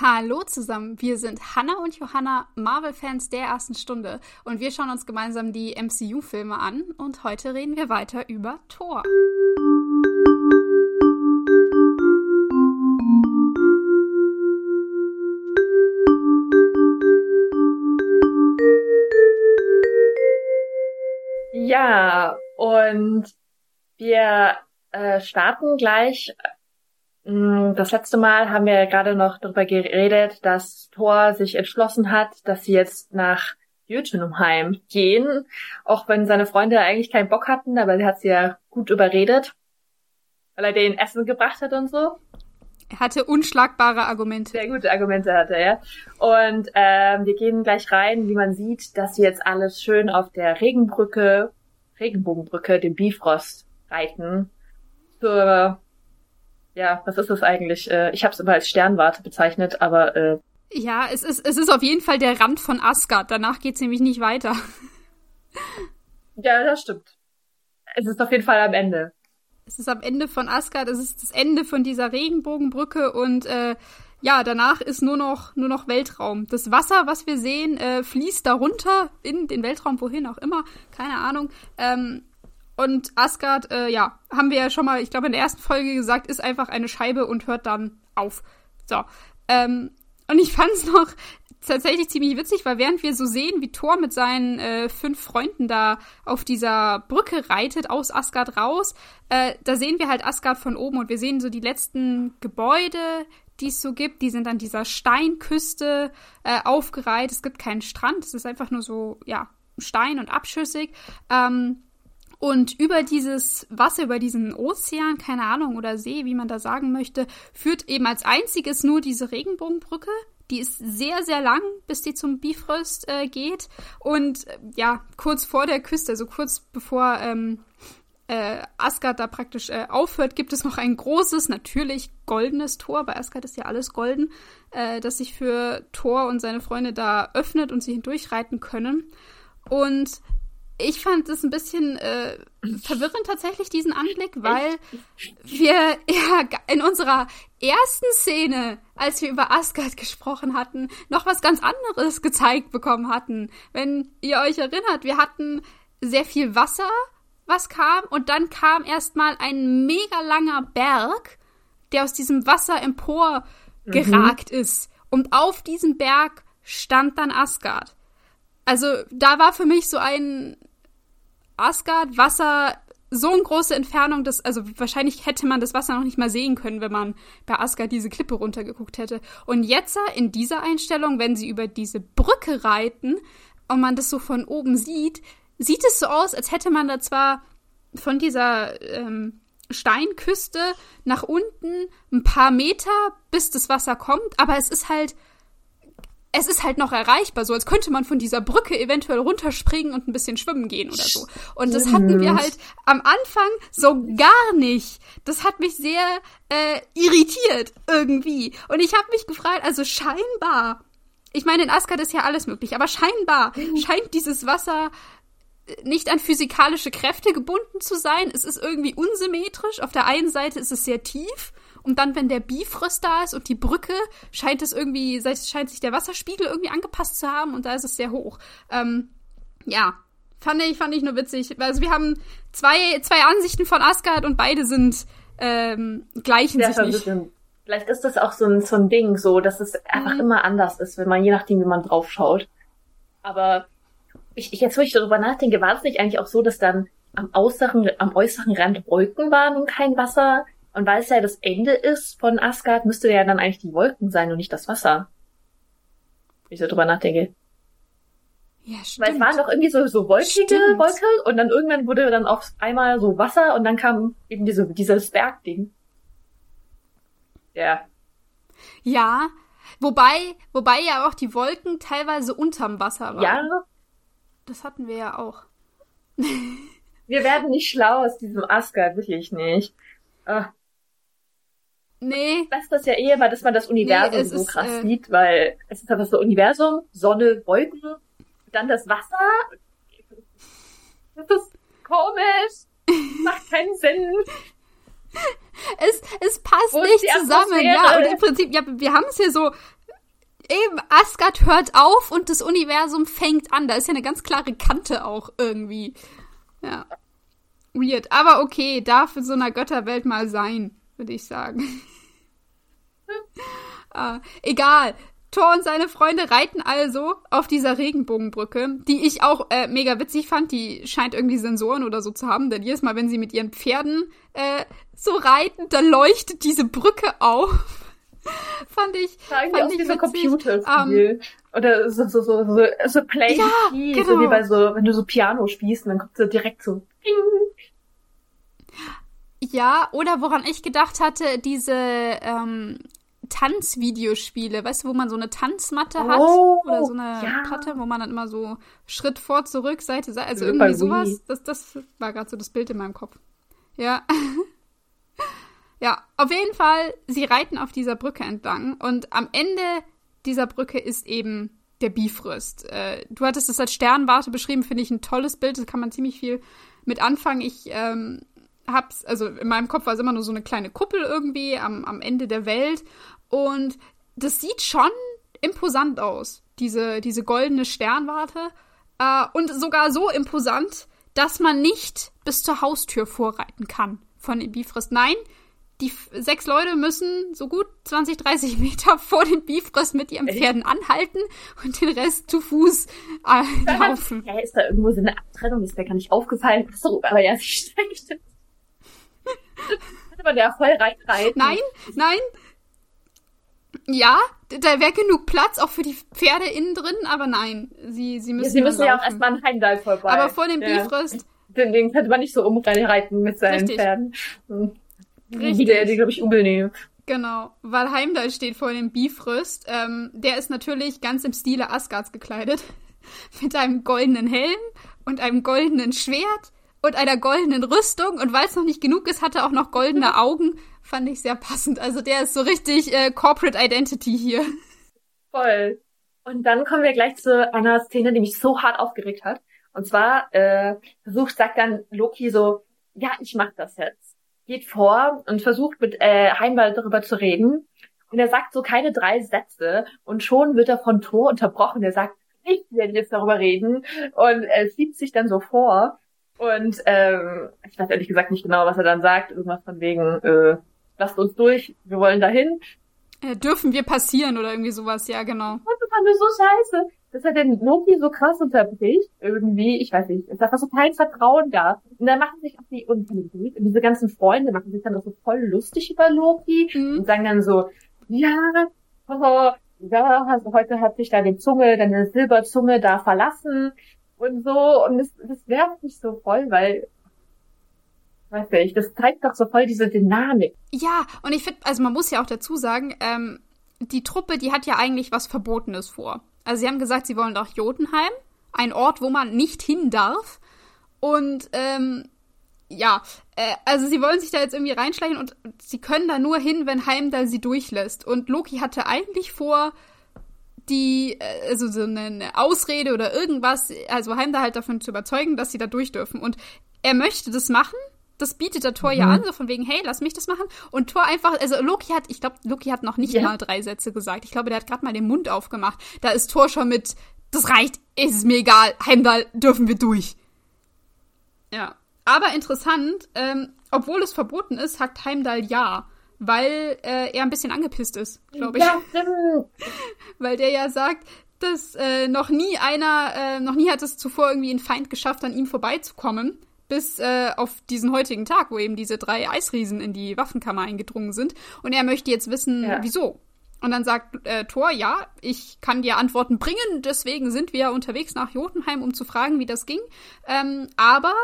Hallo zusammen, wir sind Hannah und Johanna, Marvel-Fans der ersten Stunde und wir schauen uns gemeinsam die MCU-Filme an und heute reden wir weiter über Thor. Ja, und wir äh, starten gleich das letzte Mal haben wir gerade noch darüber geredet, dass Thor sich entschlossen hat, dass sie jetzt nach Jötunheim gehen, auch wenn seine Freunde eigentlich keinen Bock hatten, aber sie hat sie ja gut überredet, weil er denen Essen gebracht hat und so. Er hatte unschlagbare Argumente. Sehr gute Argumente hatte er. Und ähm, wir gehen gleich rein, wie man sieht, dass sie jetzt alles schön auf der Regenbrücke, Regenbogenbrücke, dem Bifrost reiten. Zur ja, was ist das eigentlich? Äh, ich habe es immer als Sternwarte bezeichnet, aber äh, ja, es ist es ist auf jeden Fall der Rand von Asgard. Danach geht's nämlich nicht weiter. ja, das stimmt. Es ist auf jeden Fall am Ende. Es ist am Ende von Asgard. Es ist das Ende von dieser Regenbogenbrücke und äh, ja, danach ist nur noch nur noch Weltraum. Das Wasser, was wir sehen, äh, fließt darunter in den Weltraum, wohin auch immer, keine Ahnung. Ähm, und Asgard, äh, ja, haben wir ja schon mal, ich glaube, in der ersten Folge gesagt, ist einfach eine Scheibe und hört dann auf. So. Ähm, und ich fand es noch tatsächlich ziemlich witzig, weil während wir so sehen, wie Thor mit seinen äh, fünf Freunden da auf dieser Brücke reitet, aus Asgard raus, äh, da sehen wir halt Asgard von oben und wir sehen so die letzten Gebäude, die es so gibt. Die sind an dieser Steinküste äh, aufgereiht. Es gibt keinen Strand, es ist einfach nur so, ja, Stein und abschüssig. Ähm, und über dieses Wasser, über diesen Ozean, keine Ahnung, oder See, wie man da sagen möchte, führt eben als einziges nur diese Regenbogenbrücke. Die ist sehr, sehr lang, bis die zum Bifrost äh, geht. Und äh, ja, kurz vor der Küste, also kurz bevor ähm, äh, Asgard da praktisch äh, aufhört, gibt es noch ein großes, natürlich goldenes Tor. Bei Asgard ist ja alles golden, äh, das sich für Thor und seine Freunde da öffnet und sie hindurchreiten können. Und ich fand es ein bisschen äh, verwirrend tatsächlich, diesen Anblick, weil wir ja in unserer ersten Szene, als wir über Asgard gesprochen hatten, noch was ganz anderes gezeigt bekommen hatten. Wenn ihr euch erinnert, wir hatten sehr viel Wasser, was kam, und dann kam erstmal ein mega langer Berg, der aus diesem Wasser empor geragt mhm. ist. Und auf diesem Berg stand dann Asgard. Also da war für mich so ein Asgard, Wasser, so eine große Entfernung, dass, also wahrscheinlich hätte man das Wasser noch nicht mal sehen können, wenn man bei Asgard diese Klippe runtergeguckt hätte. Und jetzt in dieser Einstellung, wenn sie über diese Brücke reiten und man das so von oben sieht, sieht es so aus, als hätte man da zwar von dieser ähm, Steinküste nach unten ein paar Meter, bis das Wasser kommt, aber es ist halt es ist halt noch erreichbar, so als könnte man von dieser Brücke eventuell runterspringen und ein bisschen schwimmen gehen oder so. Und das hatten wir halt am Anfang so gar nicht. Das hat mich sehr äh, irritiert irgendwie. Und ich habe mich gefragt, also scheinbar, ich meine, in Asgard ist ja alles möglich, aber scheinbar scheint dieses Wasser äh, nicht an physikalische Kräfte gebunden zu sein. Es ist irgendwie unsymmetrisch. Auf der einen Seite ist es sehr tief und dann, wenn der Bifrost da ist und die Brücke, scheint es irgendwie, scheint sich der Wasserspiegel irgendwie angepasst zu haben und da ist es sehr hoch. Ähm, ja, fand ich, fand ich nur witzig. Also wir haben zwei, zwei Ansichten von Asgard und beide sind ähm, gleichen sich nicht. Vielleicht ist das auch so ein, so ein Ding, so, dass es einfach mhm. immer anders ist, wenn man, je nachdem, wie man drauf schaut. Aber ich, ich jetzt, wo ich darüber nachdenke, war es nicht eigentlich auch so, dass dann am äußeren, am äußeren Rand Wolken waren und kein Wasser? Und weil es ja das Ende ist von Asgard, müsste ja dann eigentlich die Wolken sein und nicht das Wasser. Wenn ich so drüber nachdenke. Ja, stimmt. Weil es waren doch irgendwie so, so wolkige stimmt. Wolke und dann irgendwann wurde dann auf einmal so Wasser und dann kam eben diese, dieses Bergding. Ja. Ja, wobei, wobei ja auch die Wolken teilweise unterm Wasser waren. Ja. Das hatten wir ja auch. wir werden nicht schlau aus diesem Asgard, wirklich nicht. Ah. Nee. Das ist das ja eher, weil dass man das Universum nee, so ist, krass äh, sieht, weil es ist einfach so Universum, Sonne, Wolken, dann das Wasser. Das ist komisch. Macht keinen Sinn. Es, es passt Wo nicht zusammen, ja. Und im Prinzip, ja, wir haben es hier so Eben, Asgard hört auf und das Universum fängt an. Da ist ja eine ganz klare Kante auch irgendwie. Ja. Weird. Aber okay, darf in so einer Götterwelt mal sein, würde ich sagen. äh, egal. Thor und seine Freunde reiten also auf dieser Regenbogenbrücke, die ich auch äh, mega witzig fand. Die scheint irgendwie Sensoren oder so zu haben, denn jedes Mal, wenn sie mit ihren Pferden äh, so reiten, dann leuchtet diese Brücke auf. fand ich. fand ich wie so Computerspiel. Um, oder so, so, so, so, so Play ja, genau. so wie bei so, wenn du so Piano spielst, und dann kommt so direkt so. Ding. Ja, oder woran ich gedacht hatte, diese ähm, Tanzvideospiele, weißt du, wo man so eine Tanzmatte hat oh, oder so eine ja. Platte, wo man dann immer so Schritt vor, zurück, Seite, Seite, also irgendwie sowas. Das, das war gerade so das Bild in meinem Kopf. Ja. ja, auf jeden Fall, sie reiten auf dieser Brücke entlang und am Ende dieser Brücke ist eben der Bifröst. Äh, du hattest es als Sternwarte beschrieben, finde ich ein tolles Bild, da kann man ziemlich viel mit anfangen. Ich ähm, hab's, also in meinem Kopf war es immer nur so eine kleine Kuppel irgendwie am, am Ende der Welt. Und das sieht schon imposant aus, diese, diese goldene Sternwarte. Äh, und sogar so imposant, dass man nicht bis zur Haustür vorreiten kann von dem Bifrost. Nein, die sechs Leute müssen so gut 20, 30 Meter vor dem Bifrost mit ihren Pferden anhalten und den Rest zu Fuß äh, laufen. Ja, ist da irgendwo so eine Abtrennung, ist mir gar nicht aufgefallen. So, aber ja, sie steigt Könnte man ja voll reinreiten. Nein, nein. Ja, da wäre genug Platz, auch für die Pferde innen drin, aber nein, sie, sie müssen. Ja, sie müssen ja auch erstmal ein Heimdall vorbei. Aber vor dem ja. Bifrost. Den, könnte man nicht so umreiten mit seinen Richtig. Pferden. Hm. Richtig. Wie der, die, glaube ich, übel nehmen. Genau, weil Heimdall steht vor dem Bifröst. Ähm, der ist natürlich ganz im Stile Asgards gekleidet. Mit einem goldenen Helm und einem goldenen Schwert und einer goldenen Rüstung. Und weil es noch nicht genug ist, hat er auch noch goldene Augen. Fand ich sehr passend. Also der ist so richtig äh, Corporate Identity hier. Voll. Und dann kommen wir gleich zu einer Szene, die mich so hart aufgeregt hat. Und zwar äh, versucht, sagt dann Loki so, ja, ich mach das jetzt. Geht vor und versucht mit äh, Heimwald darüber zu reden. Und er sagt so keine drei Sätze und schon wird er von Thor unterbrochen. Er sagt, ich werde jetzt darüber reden und er schiebt sich dann so vor und ähm, ich weiß ehrlich gesagt nicht genau, was er dann sagt. Irgendwas von wegen, äh, lasst uns durch, wir wollen dahin. Äh, dürfen wir passieren oder irgendwie sowas, ja, genau. Und das fand ich so scheiße, dass er den Loki so krass unterbricht. Irgendwie, ich weiß nicht, es ist einfach so kein Vertrauen da. Und dann machen sich auch die, und, und diese ganzen Freunde machen sich dann auch so voll lustig über Loki mhm. und sagen dann so, ja, oh, ja, also heute hat sich deine Zunge, deine Silberzunge da verlassen und so. Und das, das nervt mich so voll, weil weiß ich, das zeigt doch so voll diese Dynamik. Ja, und ich finde, also man muss ja auch dazu sagen, ähm, die Truppe, die hat ja eigentlich was Verbotenes vor. Also sie haben gesagt, sie wollen nach Jotunheim, ein Ort, wo man nicht hin darf. Und ähm, ja, äh, also sie wollen sich da jetzt irgendwie reinschleichen und sie können da nur hin, wenn Heimdall sie durchlässt. Und Loki hatte eigentlich vor, die, äh, also so eine Ausrede oder irgendwas, also Heimdall halt davon zu überzeugen, dass sie da durch dürfen. Und er möchte das machen. Das bietet der Tor mhm. ja an, so von wegen, hey, lass mich das machen. Und Tor einfach, also Loki hat, ich glaube, Loki hat noch nicht ja. mal drei Sätze gesagt. Ich glaube, der hat gerade mal den Mund aufgemacht. Da ist Tor schon mit, das reicht, ist es mir egal, Heimdall, dürfen wir durch. Ja. Aber interessant, ähm, obwohl es verboten ist, sagt Heimdall ja weil äh, er ein bisschen angepisst ist, glaube ich. Ja, stimmt. weil der ja sagt, dass äh, noch nie einer, äh, noch nie hat es zuvor irgendwie ein Feind geschafft, an ihm vorbeizukommen, bis äh, auf diesen heutigen Tag, wo eben diese drei Eisriesen in die Waffenkammer eingedrungen sind. Und er möchte jetzt wissen, ja. wieso. Und dann sagt äh, Thor, ja, ich kann dir Antworten bringen, deswegen sind wir unterwegs nach Jotunheim, um zu fragen, wie das ging. Ähm, aber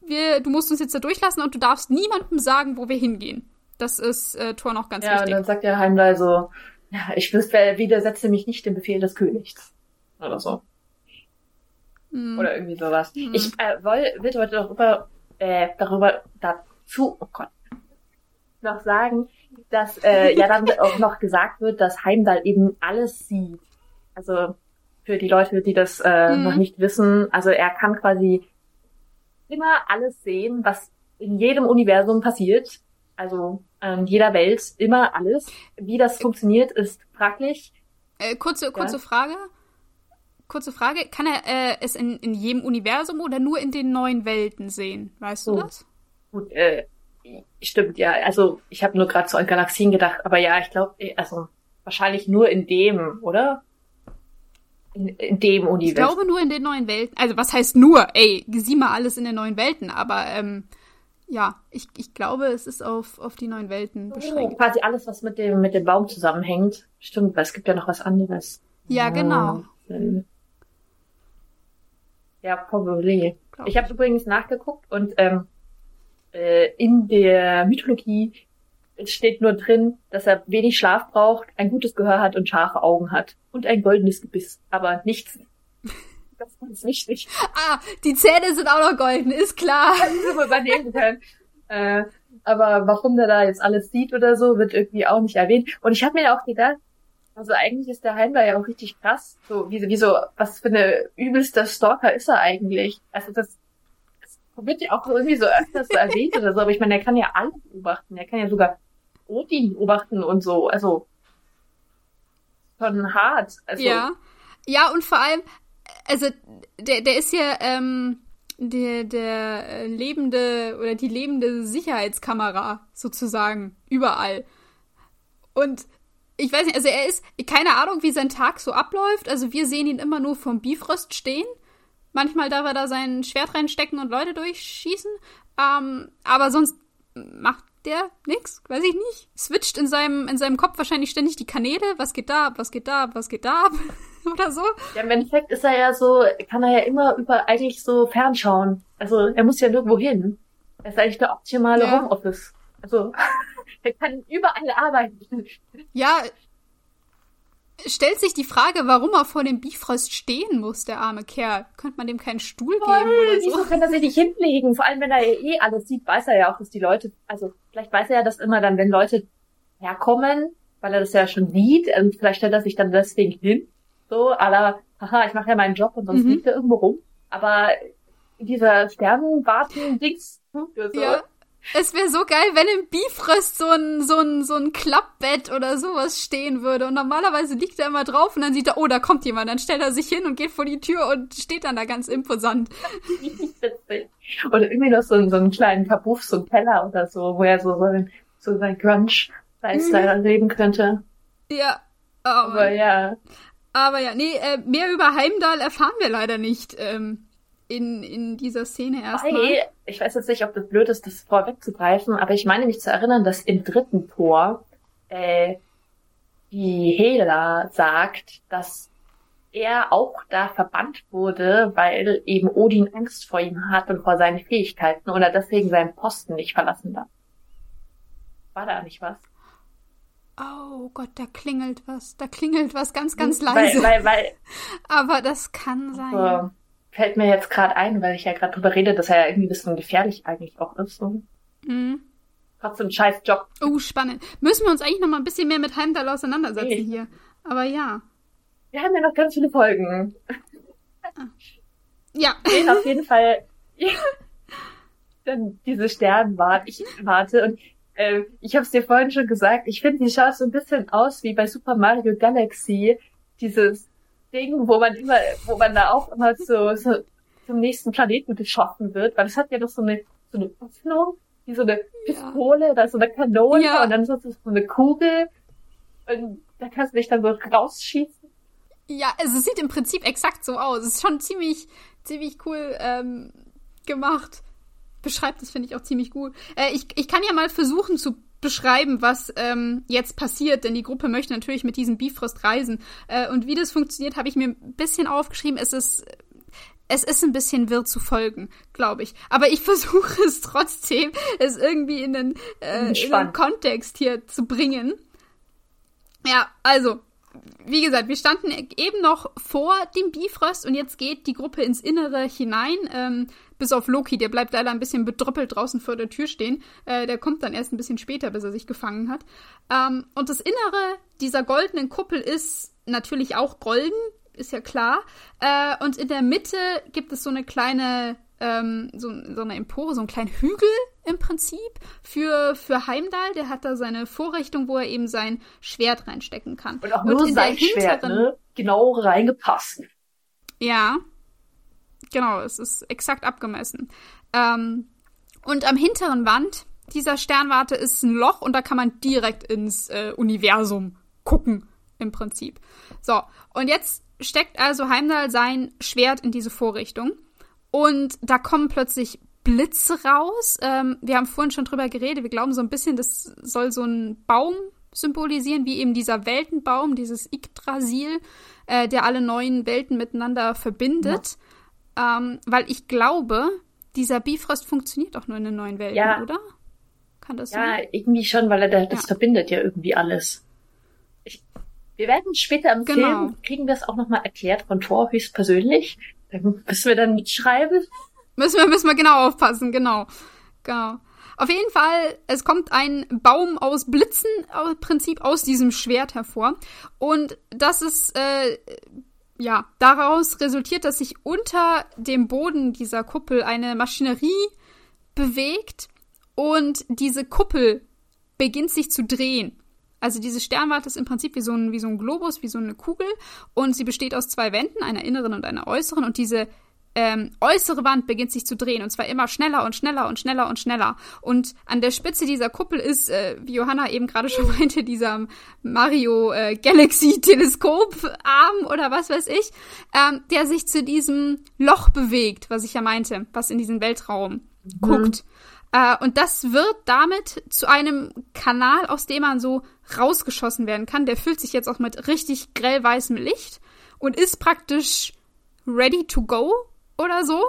wir, du musst uns jetzt da durchlassen und du darfst niemandem sagen, wo wir hingehen. Das ist äh, Thor noch ganz ja, wichtig. Ja, dann sagt der Heimdall so, ja, ich widersetze mich nicht dem Befehl des Königs. Oder so. Hm. Oder irgendwie sowas. Hm. Ich äh, will, will heute darüber, äh, darüber dazu, oh Gott, noch sagen, dass äh, ja dann auch noch gesagt wird, dass Heimdall eben alles sieht. Also für die Leute, die das äh, hm. noch nicht wissen, also er kann quasi immer alles sehen, was in jedem Universum passiert. Also in jeder Welt immer alles. Wie das funktioniert, ist fraglich. Äh, kurze, kurze ja? Frage. Kurze Frage. Kann er äh, es in, in jedem Universum oder nur in den neuen Welten sehen? Weißt du oh. das? Gut, äh, stimmt, ja. Also ich habe nur gerade so an Galaxien gedacht, aber ja, ich glaube, äh, also wahrscheinlich nur in dem, oder? In, in, dem Universum. Ich glaube nur in den neuen Welten. Also was heißt nur? Ey, sieh mal alles in den neuen Welten, aber ähm, ja, ich, ich glaube, es ist auf, auf die neuen Welten beschränkt. Oh, quasi alles, was mit dem, mit dem Baum zusammenhängt. Stimmt, weil es gibt ja noch was anderes. Ja, genau. Ja, probably. Glaub ich habe übrigens nachgeguckt und ähm, äh, in der Mythologie steht nur drin, dass er wenig Schlaf braucht, ein gutes Gehör hat und scharfe Augen hat und ein goldenes Gebiss, aber nichts. Das ist wichtig. Ah, die Zähne sind auch noch golden, ist klar. Übernehmen können. Äh, aber warum der da jetzt alles sieht oder so, wird irgendwie auch nicht erwähnt. Und ich habe mir auch gedacht, also eigentlich ist der Heimler ja auch richtig krass. So, wie, wie so, was für eine übelster Stalker ist er eigentlich? Also das, das wird ja auch irgendwie so öfters erwähnt oder so, aber ich meine, er kann ja alle beobachten. Er kann ja sogar Odin beobachten und so. Also schon hart. Also, ja. Ja, und vor allem, also der, der ist ja ähm, der, der lebende oder die lebende Sicherheitskamera sozusagen überall. Und ich weiß nicht, also er ist, keine Ahnung, wie sein Tag so abläuft. Also wir sehen ihn immer nur vom Bifrost stehen. Manchmal darf er da sein Schwert reinstecken und Leute durchschießen. Ähm, aber sonst macht der nix, weiß ich nicht. Switcht in seinem, in seinem Kopf wahrscheinlich ständig die Kanäle. Was geht da ab, was geht da ab, was geht da ab? Oder so. Ja, im Endeffekt ist er ja so, kann er ja immer über eigentlich so fernschauen. Also er muss ja nirgendwo hin. Er ist eigentlich der optimale ja. Homeoffice. Also er kann überall arbeiten. Ja, stellt sich die Frage, warum er vor dem Bifrost stehen muss, der arme Kerl. Könnte man dem keinen Stuhl Voll, geben oder so? Wieso kann er sich nicht hinlegen? Vor allem, wenn er eh alles sieht, weiß er ja auch, dass die Leute, also vielleicht weiß er ja das immer dann, wenn Leute herkommen, weil er das ja schon sieht, und vielleicht stellt er sich dann deswegen hin, so, aller, haha, ich mache ja meinen Job und sonst mhm. liegt er irgendwo rum. Aber dieser Sternenwarten-Dings, so, ja. Es wäre so geil, wenn im Bifröst so ein, so ein, so ein Klappbett oder sowas stehen würde. Und normalerweise liegt er immer drauf und dann sieht er, oh, da kommt jemand. Dann stellt er sich hin und geht vor die Tür und steht dann da ganz imposant. oder irgendwie noch so, so einen kleinen Kabuff, so ein Keller oder so, wo er so, so, ein, so sein Grunge-Lifestyle mhm. leben könnte. Ja. Oh, Aber ja. Aber ja, nee, äh, mehr über Heimdall erfahren wir leider nicht. Ähm in, in dieser Szene erstmal. Ich weiß jetzt nicht, ob das blöd ist, das vorwegzugreifen, aber ich meine mich zu erinnern, dass im dritten Tor äh, die Hela sagt, dass er auch da verbannt wurde, weil eben Odin Angst vor ihm hat und vor seinen Fähigkeiten und er deswegen seinen Posten nicht verlassen darf. War da nicht was? Oh Gott, da klingelt was. Da klingelt was ganz, ganz leise. Weil, weil, weil, Aber das kann sein. So, fällt mir jetzt gerade ein, weil ich ja gerade drüber rede, dass er ja irgendwie ein bisschen gefährlich eigentlich auch ist. So. Mhm. Trotzdem scheiß Job. Oh, spannend. Müssen wir uns eigentlich noch mal ein bisschen mehr mit Heimdall auseinandersetzen nee. hier. Aber ja. Wir haben ja noch ganz viele Folgen. Ja. Nee, auf jeden Fall. Dann diese Sternwarte. Ich warte und äh, ich habe es dir vorhin schon gesagt. Ich finde, die schaut so ein bisschen aus wie bei Super Mario Galaxy. Dieses Ding, wo man immer, wo man da auch immer so, so zum nächsten Planeten geschossen wird, weil es hat ja doch so eine, so eine Öffnung, wie so eine Pistole ja. oder so eine Kanone ja. und dann so, so eine Kugel und da kannst du dich dann so rausschießen. Ja, also es sieht im Prinzip exakt so aus. Es ist schon ziemlich, ziemlich cool ähm, gemacht. Beschreibt das, finde ich, auch ziemlich gut. Äh, ich, ich kann ja mal versuchen zu beschreiben, was ähm, jetzt passiert, denn die Gruppe möchte natürlich mit diesem Bifrost reisen. Äh, und wie das funktioniert, habe ich mir ein bisschen aufgeschrieben. Es ist es ist ein bisschen wirr zu folgen, glaube ich. Aber ich versuche es trotzdem, es irgendwie in den, äh, in den Kontext hier zu bringen. Ja, also, wie gesagt, wir standen eben noch vor dem Bifrost und jetzt geht die Gruppe ins Innere hinein. Ähm, bis auf Loki, der bleibt leider ein bisschen bedröppelt draußen vor der Tür stehen. Äh, der kommt dann erst ein bisschen später, bis er sich gefangen hat. Ähm, und das Innere dieser goldenen Kuppel ist natürlich auch golden, ist ja klar. Äh, und in der Mitte gibt es so eine kleine, ähm, so, so eine Empore, so einen kleinen Hügel, im Prinzip für, für Heimdall. Der hat da seine Vorrichtung, wo er eben sein Schwert reinstecken kann. Und auch nur in sein der Schwert, ne? Genau reingepasst. Ja, genau, es ist exakt abgemessen. Ähm, und am hinteren Wand dieser Sternwarte ist ein Loch und da kann man direkt ins äh, Universum gucken, im Prinzip. So, und jetzt steckt also Heimdall sein Schwert in diese Vorrichtung und da kommen plötzlich Blitze raus. Ähm, wir haben vorhin schon drüber geredet. Wir glauben so ein bisschen, das soll so ein Baum symbolisieren, wie eben dieser Weltenbaum, dieses Yggdrasil, äh, der alle neuen Welten miteinander verbindet. Ähm, weil ich glaube, dieser Bifrost funktioniert auch nur in den neuen Welten, Ja. oder? Kann das Ja, sein? irgendwie schon, weil er da, das Ja. verbindet ja irgendwie alles. Ich, wir werden später im Genau. Film, kriegen wir es auch nochmal erklärt von Thor höchstpersönlich. Dann müssen wir dann mitschreiben. Müssen wir, müssen wir genau aufpassen, genau. Genau. Auf jeden Fall, es kommt ein Baum aus Blitzen im Prinzip aus diesem Schwert hervor. Und das ist, äh, ja, daraus resultiert, dass sich unter dem Boden dieser Kuppel eine Maschinerie bewegt und diese Kuppel beginnt sich zu drehen. Also diese Sternwarte ist im Prinzip wie so ein, wie so ein Globus, wie so eine Kugel und sie besteht aus zwei Wänden, einer inneren und einer äußeren und diese ähm, äußere Wand beginnt sich zu drehen und zwar immer schneller und schneller und schneller und schneller. Und an der Spitze dieser Kuppel ist, äh, wie Johanna eben gerade schon meinte, dieser Mario äh, Galaxy Teleskoparm oder was weiß ich, ähm, der sich zu diesem Loch bewegt, was ich ja meinte, was in diesen Weltraum guckt. Äh, und das wird damit zu einem Kanal, aus dem man so rausgeschossen werden kann. Der füllt sich jetzt auch mit richtig grellweißem Licht und ist praktisch ready to go oder so.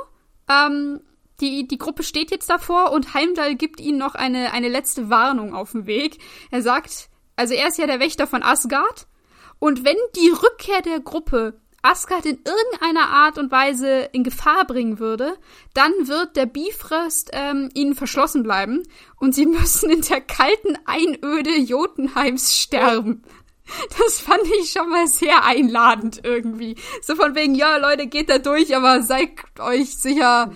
Ähm, die, die Gruppe steht jetzt davor und Heimdall gibt ihnen noch eine, eine letzte Warnung auf dem Weg. Er sagt, also er ist ja der Wächter von Asgard und wenn die Rückkehr der Gruppe Asgard in irgendeiner Art und Weise in Gefahr bringen würde, dann wird der Bifrost ähm, ihnen verschlossen bleiben und sie müssen in der kalten Einöde Jotunheims sterben. Das fand ich schon mal sehr einladend irgendwie. So von wegen, ja, Leute, geht da durch, aber seid euch sicher,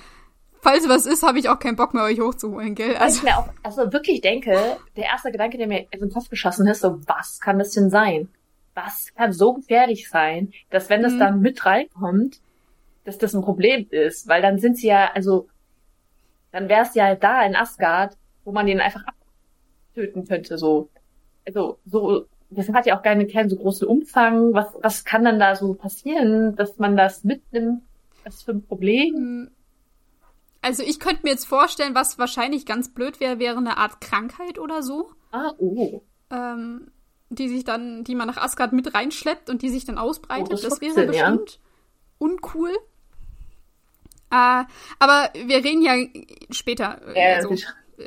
falls was ist, habe ich auch keinen Bock mehr, euch hochzuholen, gell? Also, ich mir auch, also wirklich denke, der erste Gedanke, der mir in den Kopf geschossen ist, so, was kann das denn sein? Was kann so gefährlich sein, dass wenn das Mhm. dann mit reinkommt, dass das ein Problem ist? Weil dann sind sie ja, also, dann wäre es ja da in Asgard, wo man den einfach abtöten könnte, so. Also, so, das hat ja auch gar keinen so großen Umfang. Was, was kann dann da so passieren, dass man das mitnimmt? Was für ein Problem? also ich könnte mir jetzt vorstellen, was wahrscheinlich ganz blöd wäre, wäre eine Art Krankheit oder so. Ah, oh. ähm, die sich dann, die man nach Asgard mit reinschleppt und die sich dann ausbreitet. Oh, das das wäre Sinn, ja. bestimmt uncool. Äh, aber wir reden ja später, äh, Ja, also,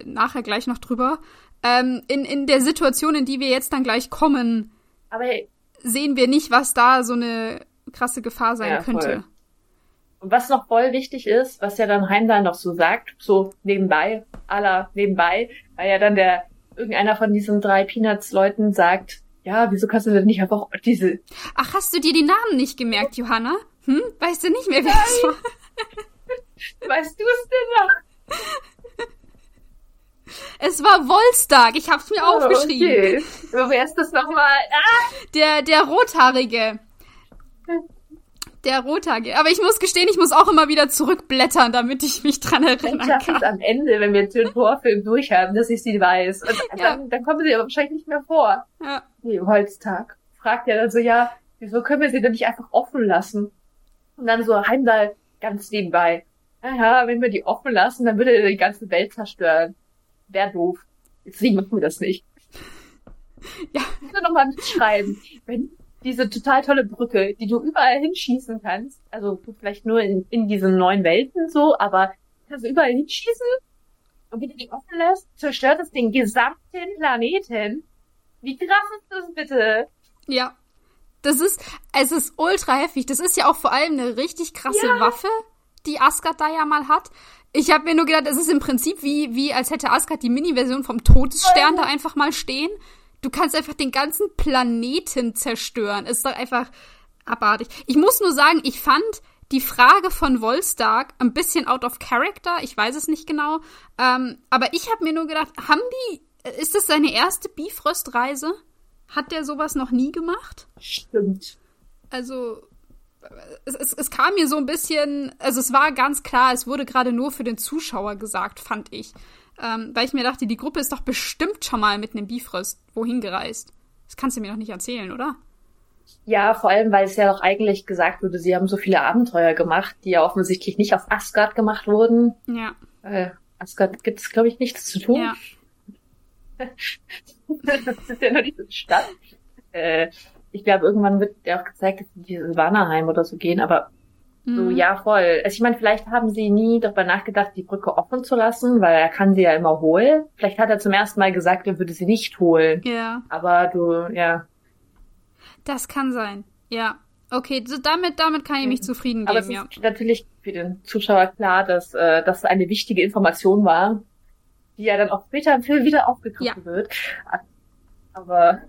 nachher gleich noch drüber. Ähm, in, in der Situation, in die wir jetzt dann gleich kommen, Aber sehen wir nicht, was da so eine krasse Gefahr sein Ja, voll. könnte. Und was noch voll wichtig ist, was ja dann Heimdall noch so sagt, so nebenbei, aller nebenbei, weil ja dann der, irgendeiner von diesen drei Peanuts-Leuten sagt, ja, wieso kannst du denn nicht einfach diese, Ach, hast du dir die Namen nicht gemerkt, Johanna? Hm? Weißt du nicht mehr, wer das war? weißt du es denn noch? Es war Wolstag. Ich hab's mir aufgeschrieben. Okay. Wer ist das nochmal? Ah! Der, der Rothaarige. Der Rothaarige. Aber ich muss gestehen, ich muss auch immer wieder zurückblättern, damit ich mich dran Ich erinnern schaffe es kann. am Ende, wenn wir den Torfilm durchhaben, dass ich sie weiß. Und Ja. dann, dann kommen sie aber wahrscheinlich nicht mehr vor. Ja. Nee, Holztag. Fragt ja dann so, ja, wieso können wir sie denn nicht einfach offen lassen? Und dann so Heimdall ganz nebenbei. Naja, wenn wir die offen lassen, dann würde er die ganze Welt zerstören. Wäre doof. Deswegen machen wir das nicht. Ja. Ich muss nur noch mal mitschreiben. Wenn diese total tolle Brücke, die du überall hinschießen kannst, also vielleicht nur in, in diesen neuen Welten so, aber kannst du überall hinschießen und wenn du die offen lässt, zerstört es den gesamten Planeten. Wie krass ist das bitte? Ja. Das ist, es ist ultra heftig. Das ist ja auch vor allem eine richtig krasse Ja. Waffe, die Asgard da ja mal hat. Ich habe mir nur gedacht, es ist im Prinzip wie, wie als hätte Asgard die Mini-Version vom Todesstern da einfach mal stehen. Du kannst einfach den ganzen Planeten zerstören. Ist doch einfach abartig. Ich muss nur sagen, ich fand die Frage von Volstark ein bisschen out of character, ich weiß es nicht genau, ähm, aber ich habe mir nur gedacht, haben die, ist das seine erste Bifrost-Reise? Hat der sowas noch nie gemacht? Stimmt. Also, es, es, es kam mir so ein bisschen, also es war ganz klar, es wurde gerade nur für den Zuschauer gesagt, fand ich. Ähm, weil ich mir dachte, die Gruppe ist doch bestimmt schon mal mit einem Bifrost wohin gereist. Das kannst du mir doch nicht erzählen, oder? Ja, vor allem, weil es ja doch eigentlich gesagt wurde, sie haben so viele Abenteuer gemacht, die ja offensichtlich nicht auf Asgard gemacht wurden. Ja. Äh, Asgard gibt es, glaube ich, nichts zu tun. Ja. das ist ja noch diese Stadt. Äh, ich glaube, irgendwann wird ja auch gezeigt, dass sie diese Wannerheim oder so gehen, aber so, Mhm. ja, voll. Also ich meine, vielleicht haben sie nie darüber nachgedacht, die Brücke offen zu lassen, weil er kann sie ja immer holen. Vielleicht hat er zum ersten Mal gesagt, er würde sie nicht holen. Ja, Aber du, ja. das kann sein. Ja. Okay, so damit, damit kann ich mich zufrieden Aber es geben, ist ja. natürlich für den Zuschauer klar, dass äh, das eine wichtige Information war, die ja dann auch später im Film wieder aufgegriffen wird. Aber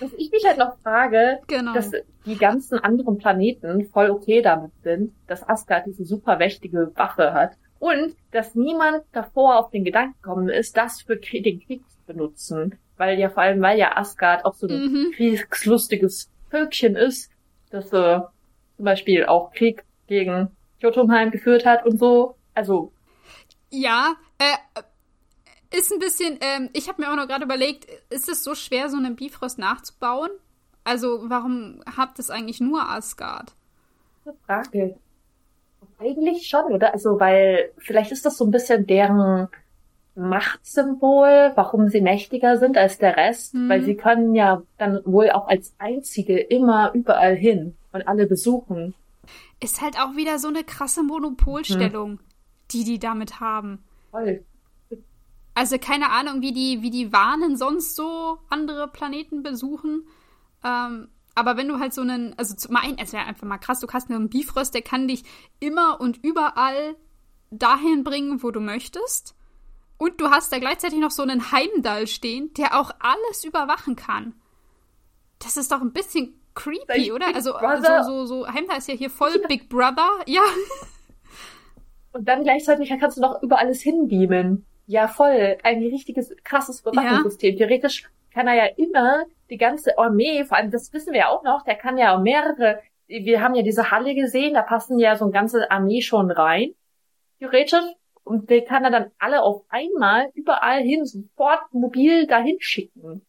was ich mich halt noch frage, Genau. dass die ganzen anderen Planeten voll okay damit sind, dass Asgard diese super mächtige Waffe hat und dass niemand davor auf den Gedanken gekommen ist, das für den Krieg zu benutzen. Weil ja vor allem, weil ja Asgard auch so ein Mhm. kriegslustiges Völkchen ist, das äh, zum Beispiel auch Krieg gegen Jotunheim geführt hat und so. Also, Ja, äh, ist ein bisschen, ähm, ich habe mir auch noch gerade überlegt, ist es so schwer, so einen Bifrost nachzubauen? Also, warum habt es eigentlich nur Asgard? eine Frage. Eigentlich schon, oder? Also, weil vielleicht ist das so ein bisschen deren Machtsymbol, warum sie mächtiger sind als der Rest, Mhm. weil sie können ja dann wohl auch als einzige immer überall hin und alle besuchen. Ist halt auch wieder so eine krasse Monopolstellung, die die damit haben. Voll. Also keine Ahnung, wie die, wie die Warnen sonst so andere Planeten besuchen. Ähm, aber wenn du halt so einen, also zum einen, es wäre einfach mal krass, du hast einen Bifrost, der kann dich immer und überall dahin bringen, wo du möchtest. Und du hast da gleichzeitig noch so einen Heimdall stehen, der auch alles überwachen kann. Das ist doch ein bisschen creepy, oder? Big Also Brother. so, so, so, Heimdall ist ja hier voll Big Brother. Ja. Und dann gleichzeitig kannst du noch über alles hinbeamen. Ja, voll. Ein richtiges, krasses Überwachungssystem. Theoretisch kann er ja immer die ganze Armee, vor allem, das wissen wir ja auch noch, der kann ja auch mehrere, wir haben ja diese Halle gesehen, da passen ja so eine ganze Armee schon rein. Theoretisch. Und der kann er dann alle auf einmal überall hin, sofort mobil dahin schicken.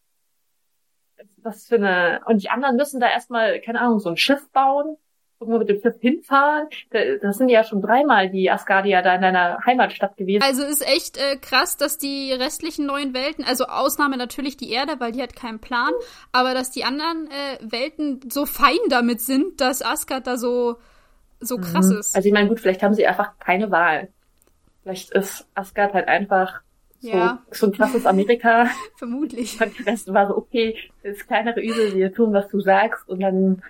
Was für eine, und die anderen müssen da erstmal, keine Ahnung, so ein Schiff bauen irgendwo mit dem Schiff hinfahren. Da- Das sind ja schon dreimal die Asgardier da in deiner Heimatstadt gewesen. Also ist echt äh, krass, dass die restlichen neuen Welten, also Ausnahme natürlich die Erde, weil die hat keinen Plan, aber dass die anderen äh, Welten so fein damit sind, dass Asgard da so so krass ist. Also ich meine, gut, vielleicht haben sie einfach keine Wahl. Vielleicht ist Asgard halt einfach so, Ja. so ein krasses Amerika. Vermutlich. Und der Rest war so, okay, das kleinere Übel, wir tun, was du sagst und dann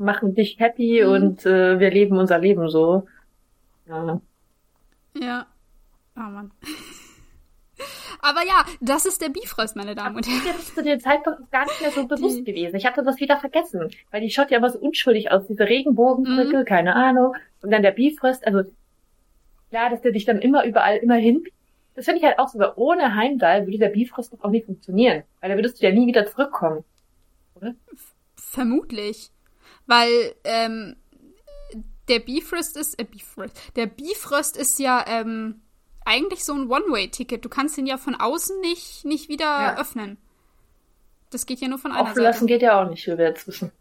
machen dich happy Mhm. und äh, wir leben unser Leben so. Ja. Ja. Oh Mann. Aber ja, das ist der Bifrost, meine Damen und Herren. Das ist zu dem Zeitpunkt gar nicht mehr so bewusst gewesen. Ich hatte das wieder vergessen, weil die schaut ja immer so unschuldig aus, diese Regenbogenbrücke, Mhm. keine Ahnung. Und dann der Bifrost, also klar, dass der dich dann immer überall immer hin. Das finde ich halt auch so, weil ohne Heimdall würde der Bifrost doch auch nicht funktionieren, weil da würdest du ja nie wieder zurückkommen. Vermutlich. Weil ähm, der Bifrost ist, äh, Bifrost, der Bifrost ist ja ähm, eigentlich so ein One-Way-Ticket. Du kannst ihn ja von außen nicht, nicht wieder Ja. öffnen. Das geht ja nur von einer Offen lassen Seite. geht ja auch nicht, wie wir jetzt wissen.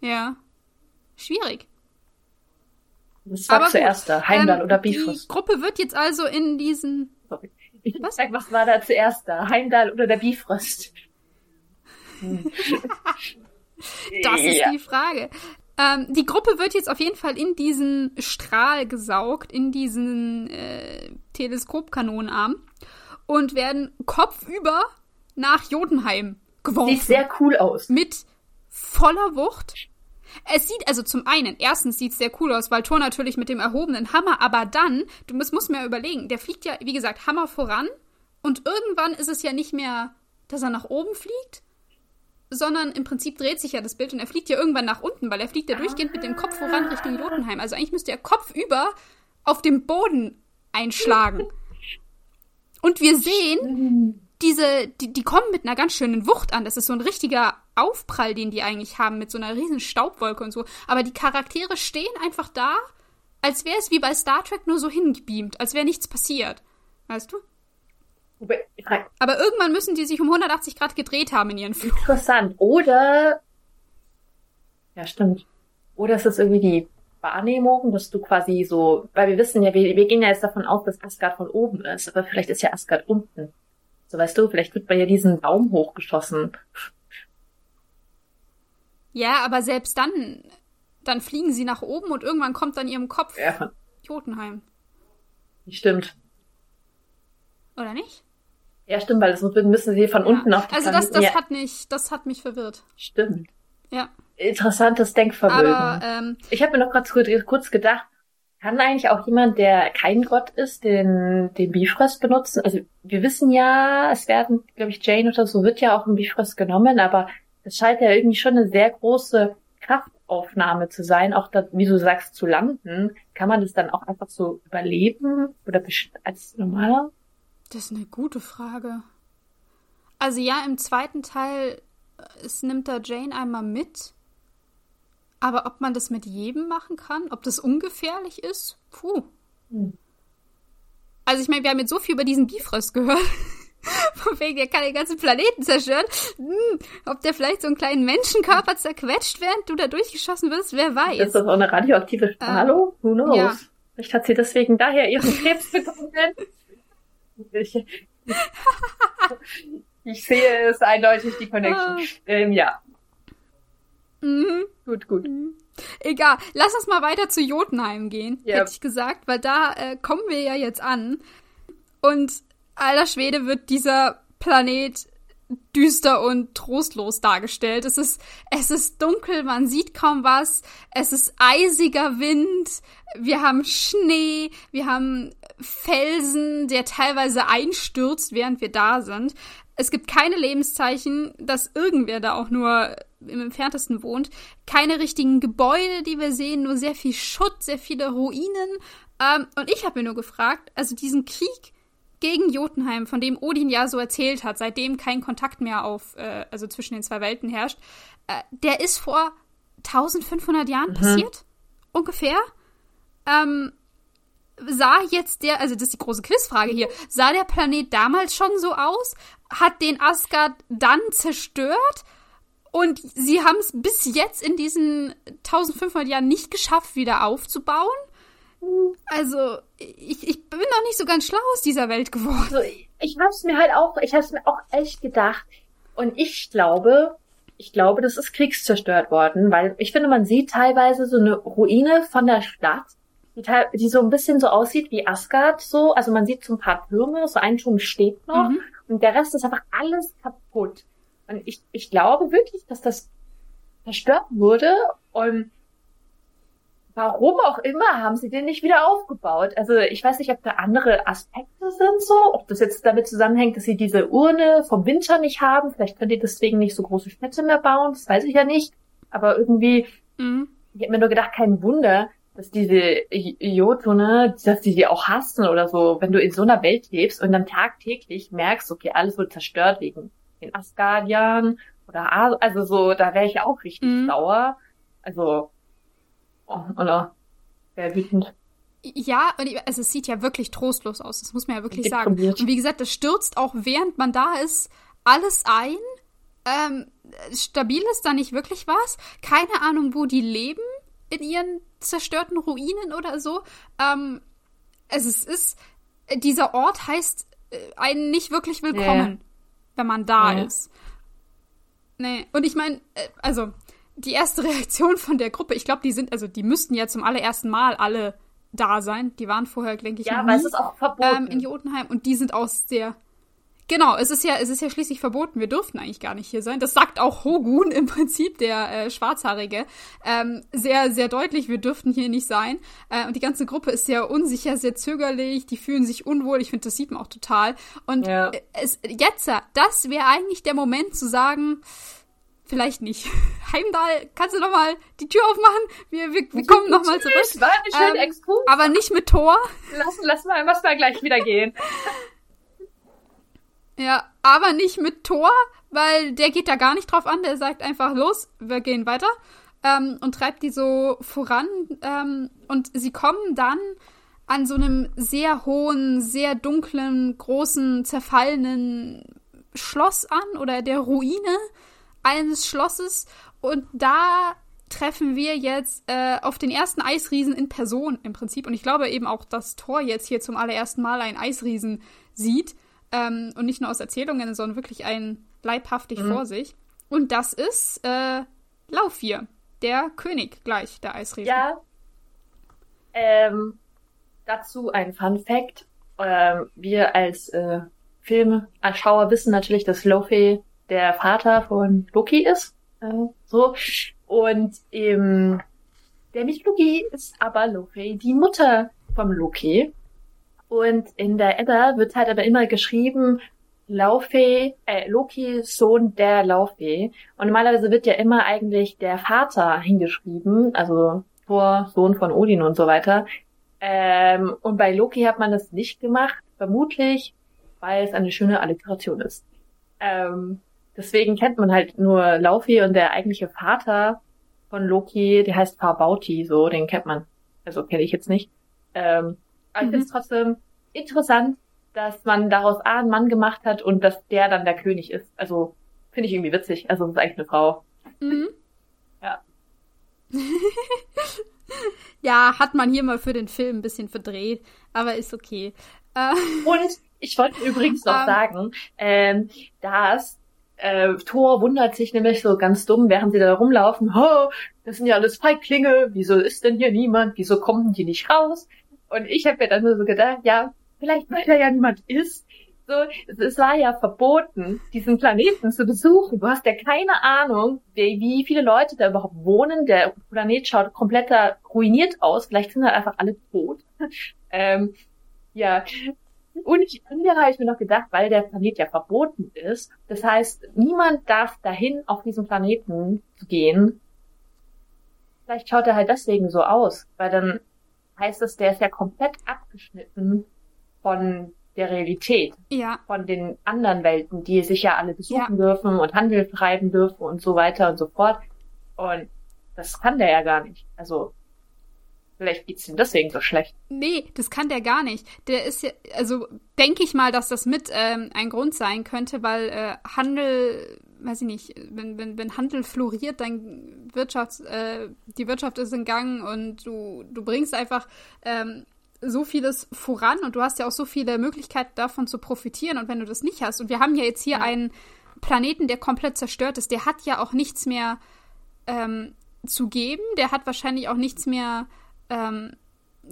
Ja. Schwierig. Das war Aber zuerst da, Heimdall Ähm, oder Die Bifrost. Gruppe wird jetzt also in diesen. Sorry. Ich Was? sag, was war da zuerst da, Heimdall oder der Bifrost? Das ist ja. die Frage. Ähm, die Gruppe wird jetzt auf jeden Fall in diesen Strahl gesaugt, in diesen äh, Teleskopkanonenarm und werden kopfüber nach Jotunheim geworfen. Sieht sehr cool aus. mit voller Wucht. Es sieht also zum einen, erstens sieht es sehr cool aus, weil Thor natürlich mit dem erhobenen Hammer, aber dann, du musst, musst mir überlegen, der fliegt ja, wie gesagt, Hammer voran und irgendwann ist es ja nicht mehr, dass er nach oben fliegt, sondern im Prinzip dreht sich ja das Bild und er fliegt ja irgendwann nach unten, weil er fliegt ja durchgehend mit dem Kopf voran Richtung Jotunheim. Also eigentlich müsste er kopfüber auf dem Boden einschlagen. Und wir sehen, diese, die, die kommen mit einer ganz schönen Wucht an. Das ist so ein richtiger Aufprall, den die eigentlich haben, mit so einer riesen Staubwolke und so. Aber die Charaktere stehen einfach da, als wäre es wie bei Star Trek nur so hingebeamt, als wäre nichts passiert. Weißt du? Aber irgendwann müssen die sich um 180 Grad gedreht haben in ihren Flug. Interessant. Oder. Ja, stimmt. Oder ist es irgendwie die Wahrnehmung, dass du quasi so, weil wir wissen ja, wir, wir gehen ja jetzt davon aus, dass Asgard von oben ist, aber vielleicht ist ja Asgard unten. So weißt du, vielleicht wird bei ja diesen Baum hochgeschossen. Ja, aber selbst dann, dann fliegen sie nach oben und irgendwann kommt dann ihrem Kopf ja. Jotunheim. Stimmt. Oder nicht? Ja, stimmt, weil das müssen sie von ja. unten auf die Also das, das ja. hat mich, das hat mich verwirrt. Stimmt. Ja. Interessantes Denkvermögen. Aber, ähm, ich habe mir noch gerade kurz gedacht, kann eigentlich auch jemand, der kein Gott ist, den, den Bifrost benutzen? Also wir wissen ja, es werden, glaube ich, Jane oder so wird ja auch ein Bifrost genommen, aber es scheint ja irgendwie schon eine sehr große Kraftaufnahme zu sein, auch da, wie du sagst, zu landen. Kann man das dann auch einfach so überleben oder als normaler? Das ist eine gute Frage. Also ja, im zweiten Teil äh, es nimmt da Jane einmal mit. Aber ob man das mit jedem machen kann, ob das ungefährlich ist, puh. Hm. Also ich meine, wir haben jetzt so viel über diesen Bifrost gehört. Von wegen, der kann den ganzen Planeten zerstören. Hm, ob der vielleicht so einen kleinen Menschenkörper zerquetscht, während du da durchgeschossen wirst, wer weiß. Ist das auch eine radioaktive Strahlung? Ähm, Who knows? Ja. Vielleicht hat sie deswegen daher ihren Krebs bekommen. Ich, ich sehe es eindeutig, die Connection. Ah. Ähm, ja. Mhm. Gut, gut. Mhm. Egal, lass uns mal weiter zu Jotunheim gehen, yep. hätte ich gesagt, weil da äh, kommen wir ja jetzt an. Und alter Schwede wird dieser Planet düster und trostlos dargestellt. Es ist, es ist dunkel, man sieht kaum was. Es ist eisiger Wind. Wir haben Schnee. Wir haben Felsen, der teilweise einstürzt, während wir da sind. Es gibt keine Lebenszeichen, dass irgendwer da auch nur im entferntesten wohnt. Keine richtigen Gebäude, die wir sehen, nur sehr viel Schutt, sehr viele Ruinen. Ähm, und ich habe mir nur gefragt, also diesen Krieg gegen Jotunheim, von dem Odin ja so erzählt hat, seitdem kein Kontakt mehr auf, äh, also zwischen den zwei Welten herrscht, äh, der ist vor 1500 Jahren mhm. passiert, ungefähr. Ähm, sah jetzt der, also das ist die große Quizfrage hier, sah der Planet damals schon so aus? Hat den Asgard dann zerstört? Und sie haben es bis jetzt in diesen 1500 Jahren nicht geschafft, wieder aufzubauen. Also, ich, ich bin noch nicht so ganz schlau aus dieser Welt geworden. Also, ich hab's mir halt auch, ich hab's mir auch echt gedacht. Und ich glaube, ich glaube, das ist kriegszerstört worden, weil ich finde, man sieht teilweise so eine Ruine von der Stadt, die, die so ein bisschen so aussieht wie Asgard, so. Also man sieht so ein paar Türme, so ein Turm steht noch mhm. und der Rest ist einfach alles kaputt. Und ich, ich glaube wirklich, dass das zerstört wurde und warum auch immer haben sie den nicht wieder aufgebaut. Also ich weiß nicht, ob da andere Aspekte sind so, ob das jetzt damit zusammenhängt, dass sie diese Urne vom Winter nicht haben. Vielleicht können die deswegen nicht so große Städte mehr bauen, das weiß ich ja nicht. Aber irgendwie, mhm. ich habe mir nur gedacht, kein Wunder, dass diese Jotune, dass die die auch hassen oder so, wenn du in so einer Welt lebst und dann tagtäglich merkst, okay, alles wird zerstört wegen den Asgardian oder also so, da wäre ich auch richtig mhm. sauer. Also, oder wäre wütend. Ja, also es sieht ja wirklich trostlos aus, das muss man ja wirklich sagen. Und wie gesagt, das stürzt auch während man da ist alles ein. Ähm, stabil ist da nicht wirklich was. Keine Ahnung, wo die leben in ihren zerstörten Ruinen oder so. Ähm, es ist, ist dieser Ort heißt äh, einen nicht wirklich willkommen. Ja wenn man da ja. ist. Nee, und ich meine, äh, also die erste Reaktion von der Gruppe, ich glaube, die sind, also die müssten ja zum allerersten Mal alle da sein. Die waren vorher, denke ich, ja, weil es ist auch verboten. Ähm, in Jotunheim und die sind aus der Genau, es ist ja, es ist ja schließlich verboten. Wir dürften eigentlich gar nicht hier sein. Das sagt auch Hogun im Prinzip, der äh, Schwarzhaarige, ähm, sehr, sehr deutlich. Wir dürften hier nicht sein. Äh, und die ganze Gruppe ist sehr unsicher, sehr zögerlich. Die fühlen sich unwohl. Ich finde, das sieht man auch total. Und ja. es, jetzt, das wäre eigentlich der Moment zu sagen, vielleicht nicht. Heimdall, kannst du noch mal die Tür aufmachen? Wir, wir, wir kommen noch mal zurück. War ein schöner ähm, Exkurs. Aber nicht mit Thor. Lass, lass mal, lass mal gleich wieder gehen. Ja, aber nicht mit Thor, weil der geht da gar nicht drauf an. Der sagt einfach, los, wir gehen weiter. Ähm, und treibt die so voran. Ähm, und sie kommen dann an so einem sehr hohen, sehr dunklen, großen, zerfallenen Schloss an oder der Ruine eines Schlosses. Und da treffen wir jetzt äh, auf den ersten Eisriesen in Person im Prinzip. Und ich glaube eben auch, dass Thor jetzt hier zum allerersten Mal einen Eisriesen sieht. Ähm, und nicht nur aus Erzählungen, sondern wirklich einen leibhaftig mhm. vor sich. Und das ist äh, Laufir, der König gleich der Eisriesen. Ja. Ähm, dazu ein Fun Fact. Ähm, wir als äh, Filmschauer wissen natürlich, dass Lofi der Vater von Loki ist. Äh, so. Und im der Mythologie ist aber Loki die Mutter vom Loki. Und in der Edda wird halt aber immer geschrieben, Laufey, äh, Loki, Sohn der Laufey. Und normalerweise wird ja immer eigentlich der Vater hingeschrieben, also Thor, Sohn von Odin und so weiter. Ähm, und bei Loki hat man das nicht gemacht, vermutlich, weil es eine schöne Alliteration ist. Ähm, deswegen kennt man halt nur Laufey und der eigentliche Vater von Loki, der heißt Farbauti, so, den kennt man. Also kenne ich jetzt nicht. Ähm, aber mhm. ich finde es trotzdem interessant, dass man daraus A einen Mann gemacht hat und dass der dann der König ist. Also finde ich irgendwie witzig. Also es ist eigentlich eine Frau. Mhm. Ja. ja, hat man hier mal für den Film ein bisschen verdreht, aber ist okay. Äh, und ich wollte übrigens noch um, ähm. sagen, ähm, dass äh, Thor wundert sich nämlich so ganz dumm, während sie da rumlaufen. Oh, das sind ja alles Feiglinge. Wieso ist denn hier niemand? Wieso kommen die nicht raus? Und ich habe mir dann nur so gedacht, ja, vielleicht weil da ja niemand ist. So, es war ja verboten, diesen Planeten zu besuchen. Du hast ja keine Ahnung, wie, viele Leute da überhaupt wohnen. Der Planet schaut komplett ruiniert aus. Vielleicht sind halt einfach alle tot. ähm, ja. Und ich habe ich mir noch gedacht, weil der Planet ja verboten ist. Das heißt, niemand darf dahin auf diesen Planeten gehen. Vielleicht schaut er halt deswegen so aus, weil dann heißt es, der ist ja komplett abgeschnitten von der Realität. Ja. Von den anderen Welten, die sich ja alle besuchen ja. dürfen und Handel treiben dürfen und so weiter und so fort. Und das kann der ja gar nicht. Also, vielleicht geht's ihm deswegen so schlecht. Nee, das kann der gar nicht. Der ist ja, also denke ich mal, dass das mit ähm, ein Grund sein könnte, weil äh, Handel weiß ich nicht, wenn, wenn, wenn Handel floriert, dann Wirtschaft, äh, die Wirtschaft ist in Gang und du, du bringst einfach ähm, so vieles voran und du hast ja auch so viele Möglichkeiten davon zu profitieren und wenn du das nicht hast und wir haben ja jetzt hier ja. einen Planeten, der komplett zerstört ist, der hat ja auch nichts mehr ähm, zu geben, der hat wahrscheinlich auch nichts mehr ähm,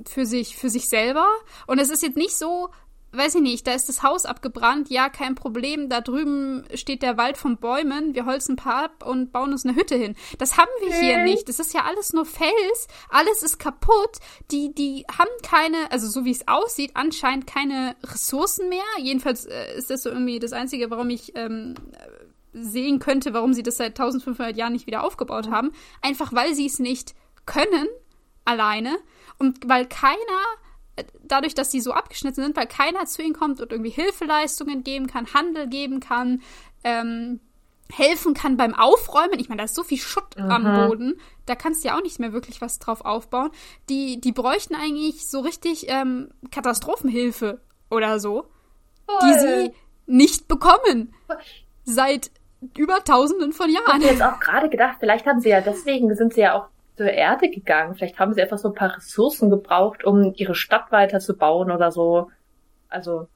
für sich, für sich selber und es ist jetzt nicht so, weiß ich nicht, da ist das Haus abgebrannt, ja, kein Problem, da drüben steht der Wald von Bäumen, wir holzen ein paar ab und bauen uns eine Hütte hin. Das haben wir hier nicht. Das ist ja alles nur Fels, alles ist kaputt. Die, die haben keine, also so wie es aussieht, anscheinend keine Ressourcen mehr. Jedenfalls äh, ist das so irgendwie das Einzige, warum ich ähm, sehen könnte, warum sie das seit 1500 Jahren nicht wieder aufgebaut haben. Einfach weil sie es nicht können, alleine. Und weil keiner dadurch, dass sie so abgeschnitten sind, weil keiner zu ihnen kommt und irgendwie Hilfeleistungen geben kann, Handel geben kann, ähm, helfen kann beim Aufräumen. Ich meine, da ist so viel Schutt mhm. am Boden, da kannst du ja auch nicht mehr wirklich was drauf aufbauen. Die, die bräuchten eigentlich so richtig ähm, Katastrophenhilfe oder so, Voll. die sie nicht bekommen. Seit über tausenden von Jahren. Ich habe jetzt auch gerade gedacht, vielleicht haben sie ja deswegen sind sie ja auch zur Erde gegangen. Vielleicht haben sie einfach so ein paar Ressourcen gebraucht, um ihre Stadt weiterzubauen oder so. Also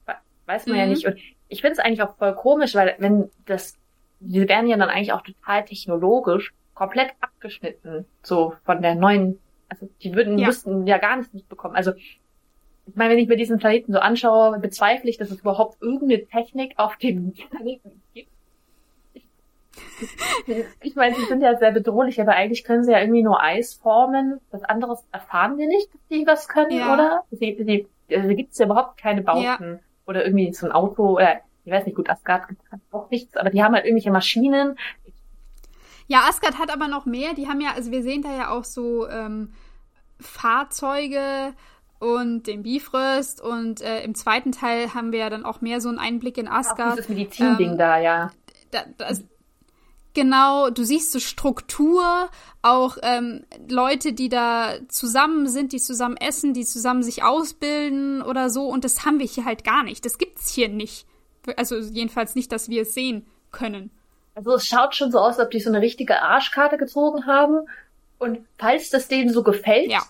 weiß man mhm. ja nicht. Und ich finde es eigentlich auch voll komisch, weil wenn das, die werden ja dann eigentlich auch total technologisch komplett abgeschnitten, so von der neuen, also die würden, ja. müssten ja gar nichts mitbekommen. Also ich meine, wenn ich mir diesen Planeten so anschaue, bezweifle ich, dass es überhaupt irgendeine Technik auf dem Planeten gibt, ich meine, sie sind ja sehr bedrohlich, aber eigentlich können sie ja irgendwie nur Eis formen. Was anderes erfahren wir nicht, dass die was können, ja. oder? Sie, sie, also gibt es ja überhaupt keine Bauten ja. oder irgendwie so ein Auto oder ich weiß nicht, gut, Asgard gibt auch nichts, aber die haben halt irgendwelche Maschinen. Ja, Asgard hat aber noch mehr. Die haben ja, also wir sehen da ja auch so ähm, Fahrzeuge und den Bifrost und äh, im zweiten Teil haben wir ja dann auch mehr so einen Einblick in Asgard. Auch dieses Medizinding ähm, da, ja. Da, das, genau, du siehst so Struktur, auch ähm, Leute, die da zusammen sind, die zusammen essen, die zusammen sich ausbilden oder so und das haben wir hier halt gar nicht. Das gibt's hier nicht. Also jedenfalls nicht, dass wir es sehen können. Also es schaut schon so aus, als ob die so eine richtige Arschkarte gezogen haben. Und falls das denen so gefällt, ja.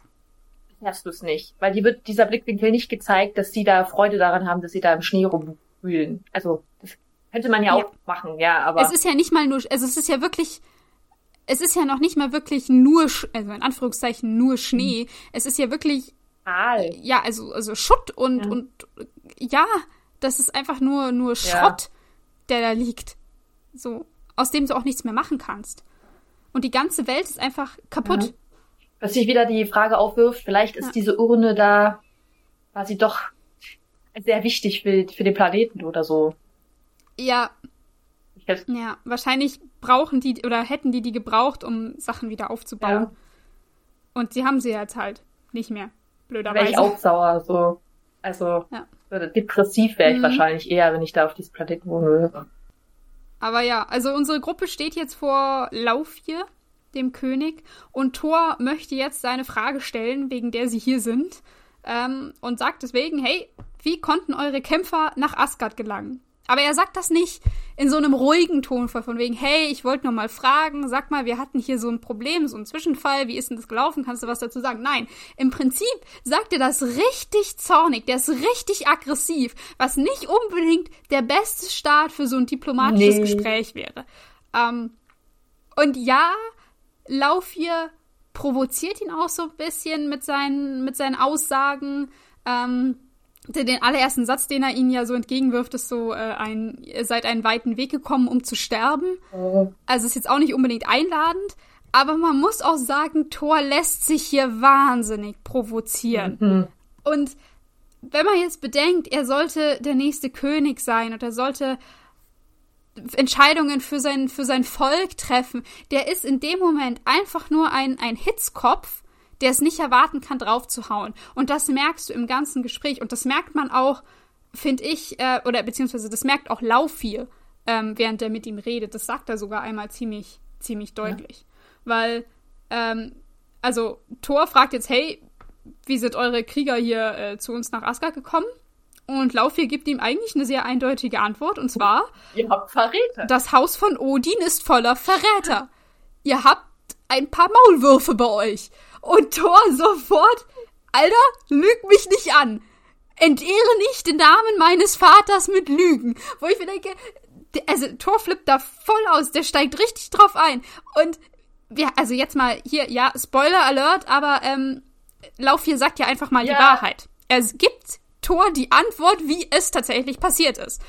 erfährst du es nicht. Weil die wird dieser Blickwinkel nicht gezeigt, dass sie da Freude daran haben, dass sie da im Schnee rumwühlen. Also das könnte man ja, ja, auch machen, ja, aber. Es ist ja nicht mal nur, also es ist ja wirklich, es ist ja noch nicht mal wirklich nur, also in Anführungszeichen nur Schnee. Mhm. Es ist ja wirklich. Aal. Ja, also, also Schutt und, ja. und ja, das ist einfach nur, nur Schrott, der da liegt. So aus dem du auch nichts mehr machen kannst. Und die ganze Welt ist einfach kaputt. Ja. Was sich wieder die Frage aufwirft, vielleicht ist ja. diese Urne da quasi doch sehr wichtig für, für den Planeten oder so. Ja. Ja, wahrscheinlich brauchen die oder hätten die die gebraucht, um Sachen wieder aufzubauen. Ja. Und sie haben sie jetzt halt nicht mehr. Blöderweise. Wäre ich auch sauer, so. Also, ja. depressiv wäre ich mhm. wahrscheinlich eher, wenn ich da auf diesem Planeten wohnen würde. Aber ja, also unsere Gruppe steht jetzt vor Laufje, dem König, und Thor möchte jetzt seine Frage stellen, wegen der sie hier sind, ähm, und sagt deswegen, hey, wie konnten eure Kämpfer nach Asgard gelangen? Aber er sagt das nicht in so einem ruhigen Tonfall von wegen, hey, ich wollte nur mal fragen, sag mal, wir hatten hier so ein Problem, so ein Zwischenfall, wie ist denn das gelaufen? Kannst du was dazu sagen? Nein, im Prinzip sagt er das richtig zornig, der ist richtig aggressiv, was nicht unbedingt der beste Start für so ein diplomatisches nee. Gespräch wäre. Ähm, und ja, Lauf hier provoziert ihn auch so ein bisschen mit seinen, mit seinen Aussagen. Ähm, den allerersten Satz, den er ihnen ja so entgegenwirft, ist so, äh, ein, ihr seid einen weiten Weg gekommen, um zu sterben. Also ist jetzt auch nicht unbedingt einladend, aber man muss auch sagen, Thor lässt sich hier wahnsinnig provozieren. Mhm. Und wenn man jetzt bedenkt, er sollte der nächste König sein und er sollte Entscheidungen für sein, für sein Volk treffen, der ist in dem Moment einfach nur ein, ein Hitzkopf, der es nicht erwarten kann, draufzuhauen. Und das merkst du im ganzen Gespräch. Und das merkt man auch, finde ich, äh, oder beziehungsweise das merkt auch Laufir, ähm, während er mit ihm redet. Das sagt er sogar einmal ziemlich, ziemlich deutlich. Ja. Weil, ähm, also Thor fragt jetzt, hey, wie sind eure Krieger hier äh, zu uns nach Asgard gekommen? Und Laufir gibt ihm eigentlich eine sehr eindeutige Antwort, und zwar: Ihr habt Verräter. Das Haus von Odin ist voller Verräter. Ihr habt ein paar Maulwürfe bei euch. Und Thor sofort, Alter, lüg mich nicht an. Entehre nicht den Namen meines Vaters mit Lügen. Wo ich mir denke, also Thor flippt da voll aus, der steigt richtig drauf ein. Und ja, also jetzt mal hier, ja, Spoiler Alert, aber ähm, Lauf hier sagt ja einfach mal ja. die Wahrheit. Er gibt Thor die Antwort, wie es tatsächlich passiert ist.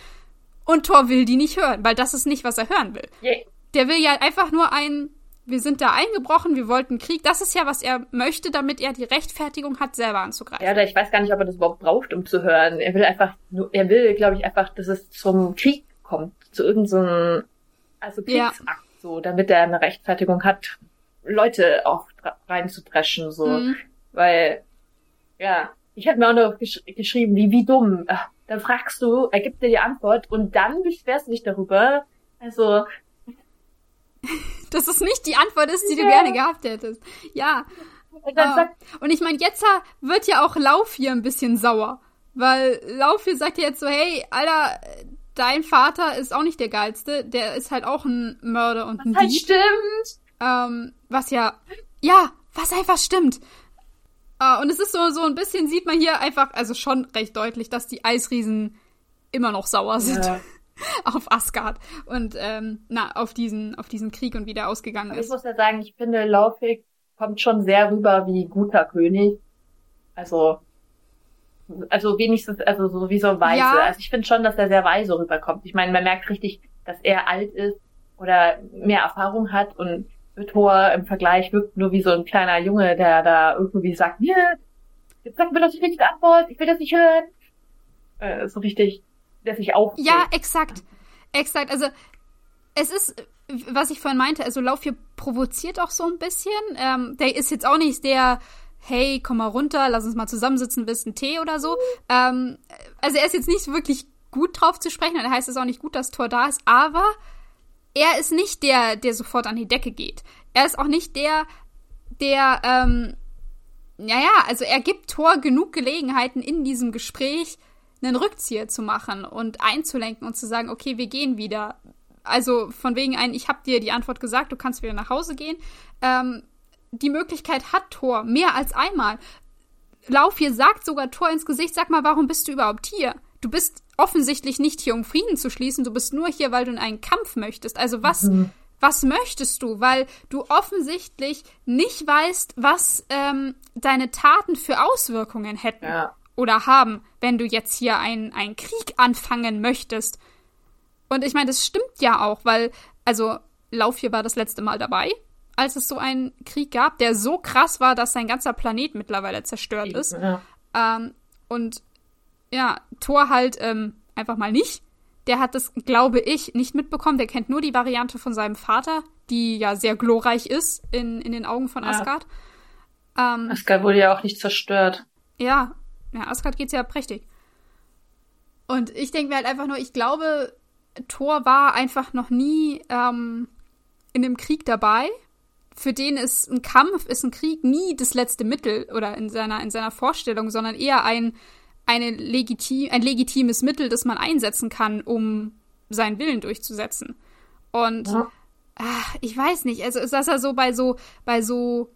Und Thor will die nicht hören, weil das ist nicht, was er hören will. Yeah. Der will ja einfach nur ein wir sind da eingebrochen, wir wollten Krieg. Das ist ja, was er möchte, damit er die Rechtfertigung hat, selber anzugreifen. Ja, ich weiß gar nicht, ob er das überhaupt braucht, um zu hören. Er will einfach, er will, glaube ich, einfach, dass es zum Krieg kommt, zu irgendeinem, so also Kriegsakt, ja. so, damit er eine Rechtfertigung hat, Leute auch reinzudreschen, so, mhm. weil, ja, ich hätte mir auch noch gesch geschrieben, wie, wie dumm. Dann fragst du, er gibt dir die Antwort und dann beschwerst du dich darüber. Also, dass es nicht die Antwort ist, die ja. du gerne gehabt hättest. Ja. Und, uh, und ich meine, jetzt wird ja auch Lauf hier ein bisschen sauer. Weil Lauf hier sagt ja jetzt so, hey, Alter, dein Vater ist auch nicht der Geilste. Der ist halt auch ein Mörder und was ein halt Dieb. stimmt. Ähm, was ja, ja, was einfach stimmt. Uh, und es ist so, so ein bisschen, sieht man hier einfach, also schon recht deutlich, dass die Eisriesen immer noch sauer sind. Ja. auf Asgard und ähm, na, auf diesen, auf diesen Krieg und wie der ausgegangen ist. Ich muss ja sagen, ich finde, Laufweg kommt schon sehr rüber wie guter König. Also, also wenigstens, also so wie so weise. Ja. Also ich finde schon, dass er sehr weise rüberkommt. Ich meine, man merkt richtig, dass er alt ist oder mehr Erfahrung hat und Thor im Vergleich wirkt nur wie so ein kleiner Junge, der da irgendwie sagt, hier, jetzt sag mir doch die richtige Antwort, ich will das nicht hören. Äh, so richtig der sich auch. Ja, exakt. Exakt. Also, es ist, was ich vorhin meinte, also Lauf hier provoziert auch so ein bisschen. Ähm, der ist jetzt auch nicht der, hey, komm mal runter, lass uns mal zusammensitzen, willst einen Tee oder so. Ähm, also er ist jetzt nicht wirklich gut drauf zu sprechen, dann heißt es auch nicht gut, dass Thor da ist, aber er ist nicht der, der sofort an die Decke geht. Er ist auch nicht der, der, ähm, naja, also er gibt Thor genug Gelegenheiten in diesem Gespräch, einen Rückzieher zu machen und einzulenken und zu sagen, okay, wir gehen wieder. Also von wegen ein, ich habe dir die Antwort gesagt, du kannst wieder nach Hause gehen. Ähm, die Möglichkeit hat Thor mehr als einmal. Lauf hier sagt sogar Thor ins Gesicht, sag mal, warum bist du überhaupt hier? Du bist offensichtlich nicht hier, um Frieden zu schließen, du bist nur hier, weil du in einen Kampf möchtest. Also was, mhm. was möchtest du? Weil du offensichtlich nicht weißt, was ähm, deine Taten für Auswirkungen hätten ja. Oder haben, wenn du jetzt hier einen, einen Krieg anfangen möchtest. Und ich meine, das stimmt ja auch, weil, also, Lauf hier war das letzte Mal dabei, als es so einen Krieg gab, der so krass war, dass sein ganzer Planet mittlerweile zerstört ist. Ja. Ähm, und ja, Thor halt ähm, einfach mal nicht. Der hat das, glaube ich, nicht mitbekommen. Der kennt nur die Variante von seinem Vater, die ja sehr glorreich ist in, in den Augen von Asgard. Ja. Ähm, Asgard wurde ja auch nicht zerstört. Ja, ja, Asgard geht's ja prächtig. Und ich denke mir halt einfach nur, ich glaube, Thor war einfach noch nie ähm, in dem Krieg dabei. Für den ist ein Kampf, ist ein Krieg nie das letzte Mittel oder in seiner, in seiner Vorstellung, sondern eher ein, eine legitim, ein legitimes Mittel, das man einsetzen kann, um seinen Willen durchzusetzen. Und ja. ach, ich weiß nicht, also ist das ja so bei so, bei so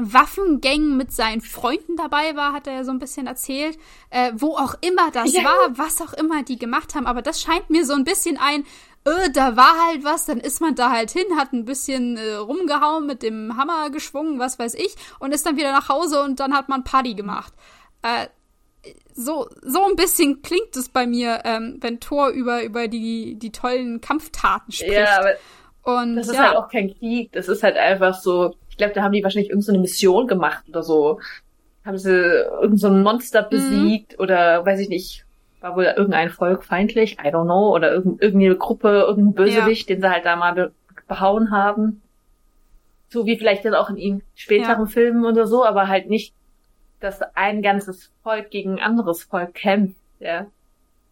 Waffengängen mit seinen Freunden dabei war, hat er ja so ein bisschen erzählt. Äh, wo auch immer das ja. war, was auch immer die gemacht haben. Aber das scheint mir so ein bisschen ein, äh, da war halt was, dann ist man da halt hin, hat ein bisschen äh, rumgehauen, mit dem Hammer geschwungen, was weiß ich, und ist dann wieder nach Hause und dann hat man Party gemacht. Äh, so, so ein bisschen klingt es bei mir, ähm, wenn Thor über, über die, die tollen Kampftaten spricht. Ja, aber und, das ist ja. halt auch kein Krieg, das ist halt einfach so, glaube, da haben die wahrscheinlich irgendeine so Mission gemacht oder so. Haben sie irgendein so Monster mhm. besiegt mhm. oder weiß ich nicht, war wohl irgendein Volk feindlich, I don't know, oder irgend, irgendeine Gruppe, irgendein Bösewicht, ja. den sie halt da mal be behauen haben. So wie vielleicht jetzt auch in ihm späteren ja. Filmen oder so, aber halt nicht, dass ein ganzes Volk gegen ein anderes Volk kämpft, ja.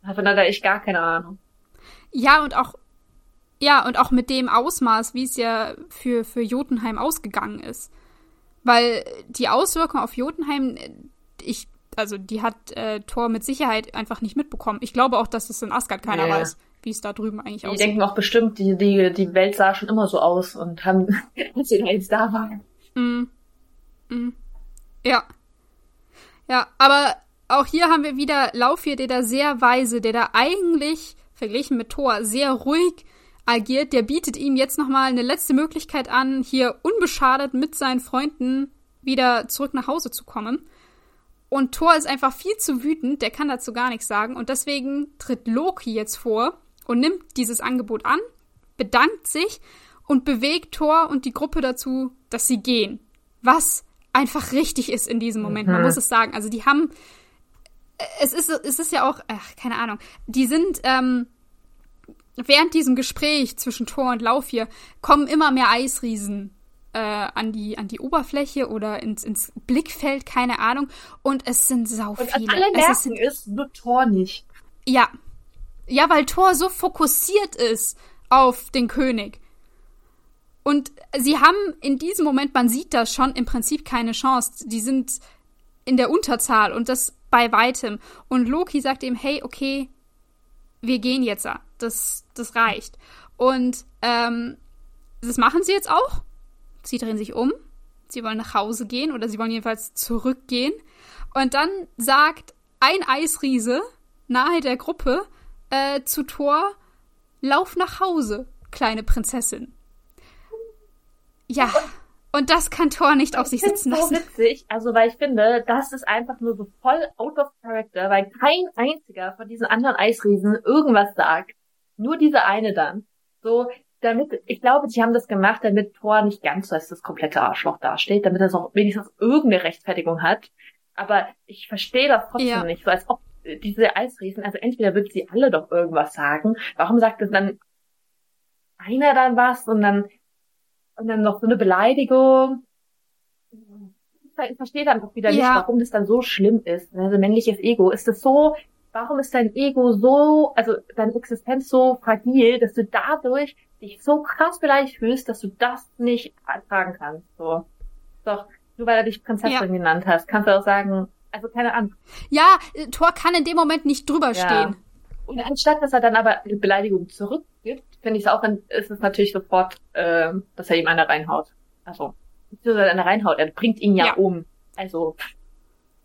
Davon hat er echt gar keine Ahnung. Ja, und auch, ja, und auch mit dem Ausmaß, wie es ja für, für Jotunheim ausgegangen ist. Weil die Auswirkungen auf Jotunheim, ich also die hat äh, Thor mit Sicherheit einfach nicht mitbekommen. Ich glaube auch, dass es in Asgard keiner yeah. weiß, wie es da drüben eigentlich aussieht. Die denken auch bestimmt, die, die, die Welt sah schon immer so aus und haben, als sie jetzt da waren. Mm. Mm. Ja. Ja, aber auch hier haben wir wieder Laufir, der da sehr weise, der da eigentlich, verglichen mit Thor, sehr ruhig agiert. Der bietet ihm jetzt nochmal eine letzte Möglichkeit an, hier unbeschadet mit seinen Freunden wieder zurück nach Hause zu kommen. Und Thor ist einfach viel zu wütend, der kann dazu gar nichts sagen. Und deswegen tritt Loki jetzt vor und nimmt dieses Angebot an, bedankt sich und bewegt Thor und die Gruppe dazu, dass sie gehen. Was einfach richtig ist in diesem Moment. Man mhm. muss es sagen. Also die haben. Es ist, es ist ja auch, ach, keine Ahnung. Die sind, ähm, während diesem Gespräch zwischen Thor und Lauf hier kommen immer mehr Eisriesen äh, an, die, an die Oberfläche oder ins, ins Blickfeld, keine Ahnung. Und es sind sau viele. Und alle merken es sind, ist nur Thor nicht. Ja. Ja, weil Thor so fokussiert ist auf den König. Und sie haben in diesem Moment, man sieht das schon, im Prinzip keine Chance. Die sind in der Unterzahl und das bei weitem. Und Loki sagt ihm, hey, okay, wir gehen jetzt. Das, das reicht. Und ähm, das machen sie jetzt auch. Sie drehen sich um. Sie wollen nach Hause gehen oder sie wollen jedenfalls zurückgehen. Und dann sagt ein Eisriese nahe der Gruppe äh, zu Thor, lauf nach Hause, kleine Prinzessin. Ja, und das kann Thor nicht auf sich sitzen lassen. Das ist so witzig, also weil ich finde, das ist einfach nur so voll out of character, weil kein einziger von diesen anderen Eisriesen irgendwas sagt. Nur diese eine dann. So, damit, ich glaube, sie haben das gemacht, damit Thor nicht ganz so als das komplette Arschloch dasteht, damit er auch wenigstens irgendeine Rechtfertigung hat. Aber ich verstehe das trotzdem ja. nicht, so als ob diese Eisriesen, also entweder würden sie alle doch irgendwas sagen, warum sagt es dann einer dann was und dann, und dann noch so eine Beleidigung. Ich verstehe dann auch wieder ja. nicht, warum das dann so schlimm ist. Also männliches Ego. Ist das so, warum ist dein Ego so, also deine Existenz so fragil, dass du dadurch dich so krass beleidigt fühlst, dass du das nicht ertragen kannst. So. Doch, nur weil er dich Prinzessin ja. genannt hast, kannst du auch sagen, also keine Ahnung. Ja, Thor kann in dem Moment nicht drüber ja. stehen. Und anstatt, dass er dann aber eine Beleidigung zurückgibt, finde ich es auch, ist es natürlich sofort, äh, dass er ihm eine reinhaut. Also, beziehungsweise eine reinhaut. Er bringt ihn ja, ja. um. Also, oh,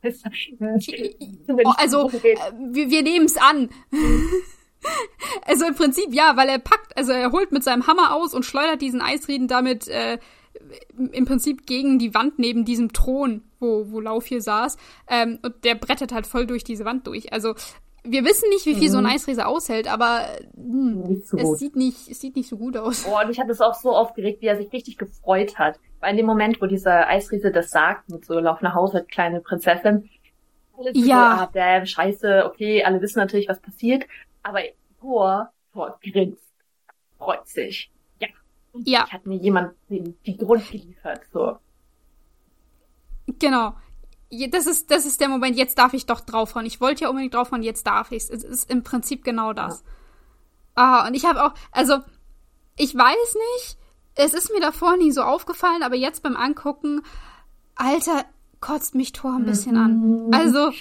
also, äh, wir, wir nehmen es an. also im Prinzip ja, weil er packt, also er holt mit seinem Hammer aus und schleudert diesen Eisrieden damit äh, im Prinzip gegen die Wand neben diesem Thron, wo, wo Lauf hier saß. Ähm, und der brettert halt voll durch diese Wand durch. Also wir wissen nicht, wie viel mhm. so ein mhm. Eisriese aushält, aber mh, hm, so es, sieht nicht, es sieht nicht so gut aus. Oh, und ich hatte es auch so aufgeregt, wie er sich richtig gefreut hat. Weil in dem Moment, wo dieser Eisriese das sagt, mit so Lauf nach Hause, kleine Prinzessin, alles ja. so, ah, damn, scheiße, okay, alle wissen natürlich, was passiert, aber Thor, Thor grinst, freut sich. Ja. Ja. Ich hat mir jemand die, die Grund geliefert, so. Genau das ist, das ist der Moment, jetzt darf ich doch draufhauen. Ich wollte ja unbedingt draufhauen, jetzt darf ich's. Es ist im Prinzip genau das. Ah, und ich habe auch, also, ich weiß nicht, es ist mir davor nie so aufgefallen, aber jetzt beim Angucken, Alter, kotzt mich Thor ein bisschen an. Mhm. Also,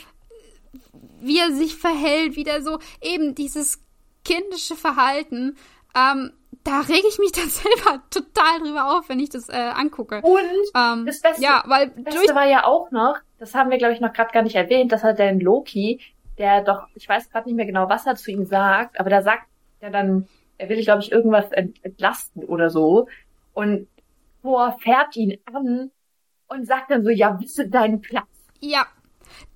wie er sich verhält, wieder so, eben dieses kindische Verhalten, ähm, da rege ich mich dann selber total drüber auf, wenn ich das äh, angucke. Und ähm, das Beste, ja, weil das Beste war ja auch noch, das haben wir, glaube ich, noch gerade gar nicht erwähnt, dass er den Loki, der doch, ich weiß gerade nicht mehr genau, was er zu ihm sagt, aber da sagt er dann, er will, glaube ich, irgendwas entlasten oder so. Und Thor fährt ihn an und sagt dann so, ja, wisse deinen Platz. Ja,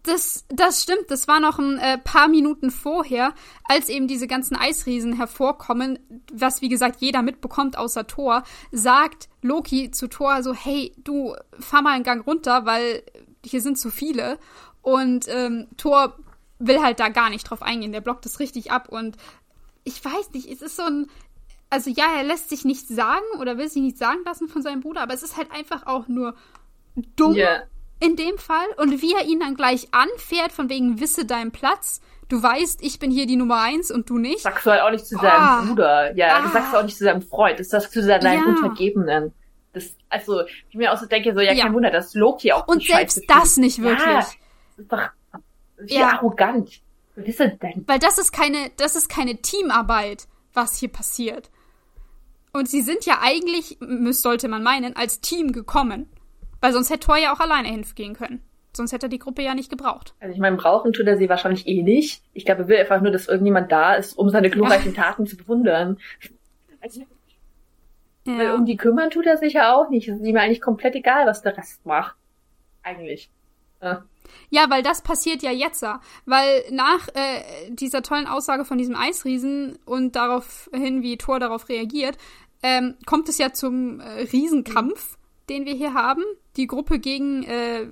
das, das stimmt. Das war noch ein äh, paar Minuten vorher, als eben diese ganzen Eisriesen hervorkommen, was wie gesagt jeder mitbekommt außer Thor, sagt Loki zu Thor so, hey, du fahr mal einen Gang runter, weil hier sind zu viele. Und ähm, Thor will halt da gar nicht drauf eingehen. Der blockt das richtig ab und ich weiß nicht, es ist so ein. Also ja, er lässt sich nichts sagen oder will sich nichts sagen lassen von seinem Bruder, aber es ist halt einfach auch nur dumm. Yeah in dem Fall und wie er ihn dann gleich anfährt, von wegen wisse deinen Platz. Du weißt, ich bin hier die Nummer eins und du nicht. Sagst du halt auch nicht zu seinem ah. Bruder. Ja, ah. das sagst du auch nicht zu seinem Freund. Das sagst du zu deinem ja. Untergebenen. Das, also, ich mir auch so denke, so, ja, ja. kein Wunder, dass Loki auch Und selbst das nicht wirklich. Ja, das ist doch ja. arrogant. Wisse denn? Weil das ist keine, das ist keine Teamarbeit, was hier passiert. Und sie sind ja eigentlich, sollte man meinen, als Team gekommen. Weil sonst hätte Thor ja auch alleine hingehen können. Sonst hätte er die Gruppe ja nicht gebraucht. Also ich meine, brauchen tut er sie wahrscheinlich eh nicht. Ich glaube, er will einfach nur, dass irgendjemand da ist, um seine glorreichen. Taten zu bewundern. Also, ja. Weil um die kümmern tut er sich ja auch nicht. Es ist ihm eigentlich komplett egal, was der Rest macht. Eigentlich. Ja. Ja, weil das passiert ja jetzt. Weil nach äh, dieser tollen Aussage von diesem Eisriesen und daraufhin, wie Thor darauf reagiert, ähm, kommt es ja zum äh, Riesenkampf den wir hier haben. Die Gruppe gegen äh,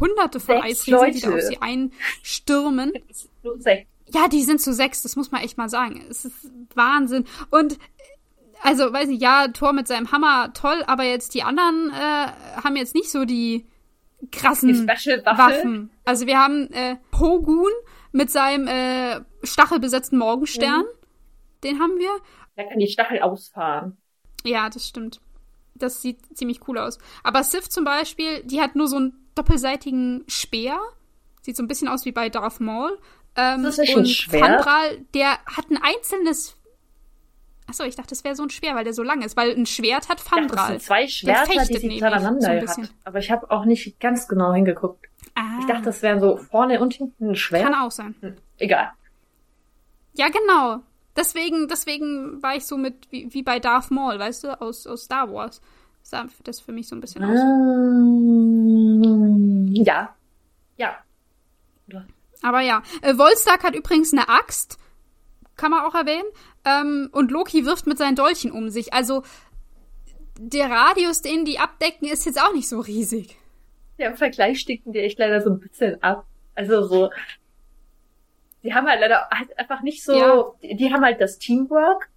hunderte von Eisriesen, die da auf sie einstürmen. Ja, die sind zu sechs, das muss man echt mal sagen. Es ist Wahnsinn. Und also, weiß ich, ja, Thor mit seinem Hammer, toll, aber jetzt die anderen äh, haben jetzt nicht so die krassen die Waffen. Also wir haben äh, Pogun mit seinem äh, stachelbesetzten Morgenstern. Mhm. Den haben wir. Der kann die Stachel ausfahren. Ja, das stimmt. Das sieht ziemlich cool aus. Aber Sif zum Beispiel, die hat nur so einen doppelseitigen Speer. Sieht so ein bisschen aus wie bei Darth Maul. Ähm, das ist und Fandral, der hat ein einzelnes. Achso, ich dachte, das wäre so ein Schwert, weil der so lang ist. Weil ein Schwert hat Fandral. Ja, das sind zwei Schwerter, die sie zueinander so hat. Aber ich habe auch nicht ganz genau hingeguckt. Ah. Ich dachte, das wären so vorne und hinten ein Schwert. Kann auch sein. Hm, egal. Ja, genau. Deswegen, deswegen war ich so mit, wie, wie bei Darth Maul, weißt du, aus, aus Star Wars. Sah das für mich so ein bisschen aus. Ähm, ja. Ja. Aber ja. Äh, Volstag hat übrigens eine Axt. Kann man auch erwähnen. Ähm, und Loki wirft mit seinen Dolchen um sich. Also, der Radius, den die abdecken, ist jetzt auch nicht so riesig. Ja, im Vergleich sticken die echt leider so ein bisschen ab. Also so, die haben halt leider halt einfach nicht so, ja. die, die, haben halt das Teamwork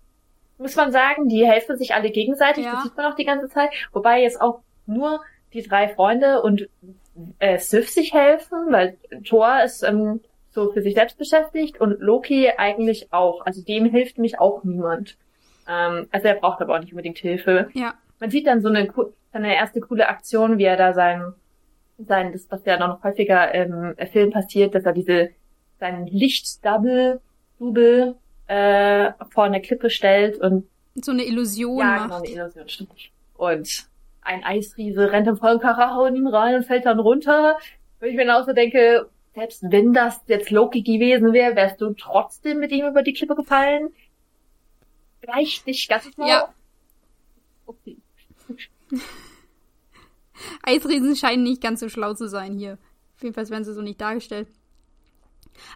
muss man sagen, die helfen sich alle gegenseitig, ja. das sieht man auch die ganze Zeit. Wobei jetzt auch nur die drei Freunde und äh, Sif sich helfen, weil Thor ist ähm, so für sich selbst beschäftigt und Loki eigentlich auch. Also dem hilft mich auch niemand. Ähm, also er braucht aber auch nicht unbedingt Hilfe. Ja. Man sieht dann so eine, eine erste coole Aktion, wie er da sein, sein, das, was ja noch häufiger im Film passiert, dass er diese, sein Lichtdouble, Double, äh, vor eine Klippe stellt und so eine Illusion ja, macht. genau, eine Illusion, stimmt. Und ein Eisriese rennt im vollen Karacho in ihn rein und fällt dann runter. Wenn ich mir dann auch so denke, selbst wenn das jetzt Loki gewesen wäre, wärst du trotzdem mit ihm über die Klippe gefallen? Vielleicht nicht ganz so. Ja. Okay. Eisriesen scheinen nicht ganz so schlau zu sein hier. Jedenfalls werden sie so nicht dargestellt.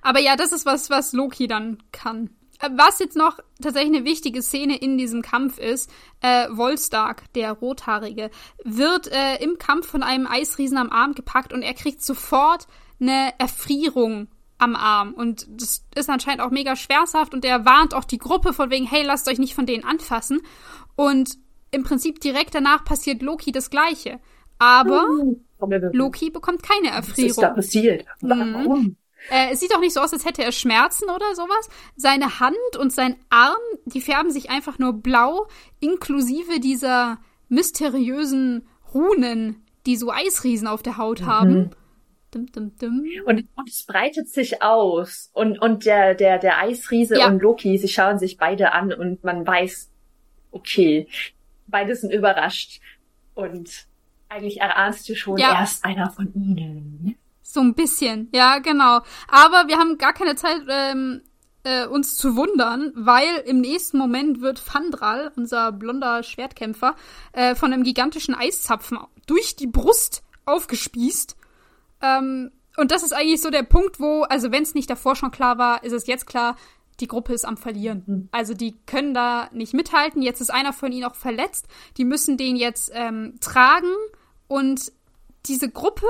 Aber ja, das ist was, was Loki dann kann. Äh, was jetzt noch tatsächlich eine wichtige Szene in diesem Kampf ist, äh, Volstark, der Rothaarige, wird äh, im Kampf von einem Eisriesen am Arm gepackt und er kriegt sofort eine Erfrierung am Arm. Und das ist anscheinend auch mega schwershaft und er warnt auch die Gruppe von wegen, hey, lasst euch nicht von denen anfassen. Und im Prinzip direkt danach passiert Loki das Gleiche. Aber. Loki bekommt keine Erfrierung. Was ist da passiert? Warum? Mhm. Äh, es sieht auch nicht so aus, als hätte er Schmerzen oder sowas. Seine Hand und sein Arm, die färben sich einfach nur blau, inklusive dieser mysteriösen Runen, die so Eisriesen auf der Haut haben. Mhm. Dum, dum, dum. Und, und es breitet sich aus. Und, und der, der, der Eisriese ja. und Loki, sie schauen sich beide an und man weiß, okay, beide sind überrascht. Und eigentlich erahnst du schon, ja. erst einer von ihnen. So ein bisschen, ja, genau. Aber wir haben gar keine Zeit, ähm, äh, uns zu wundern, weil im nächsten Moment wird Fandral, unser blonder Schwertkämpfer, äh, von einem gigantischen Eiszapfen durch die Brust aufgespießt. Ähm, und das ist eigentlich so der Punkt, wo, also wenn es nicht davor schon klar war, ist es jetzt klar, die Gruppe ist am Verlieren. Mhm. Also die können da nicht mithalten. Jetzt ist einer von ihnen auch verletzt. Die müssen den jetzt ähm, tragen und diese Gruppe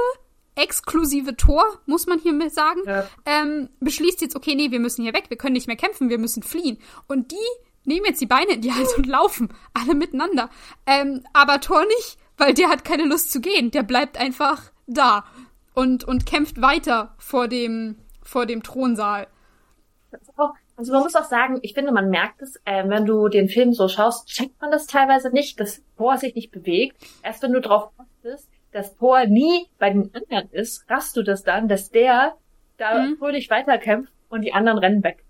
exklusive Tor, muss man hier sagen, ja. ähm, beschließt jetzt, okay, nee, wir müssen hier weg, wir können nicht mehr kämpfen, wir müssen fliehen. Und die nehmen jetzt die Beine in die Hand und laufen, alle miteinander. Ähm, aber Tor nicht, weil der hat keine Lust zu gehen, der bleibt einfach da und, und kämpft weiter vor dem, vor dem Thronsaal. Also man muss auch sagen, ich finde, man merkt es, äh, wenn du den Film so schaust, checkt man das teilweise nicht, dass Thor sich nicht bewegt. Erst wenn du drauf achtest, dass Thor nie bei den anderen ist, rast du das dann, dass der da mhm. fröhlich weiterkämpft und die anderen rennen weg.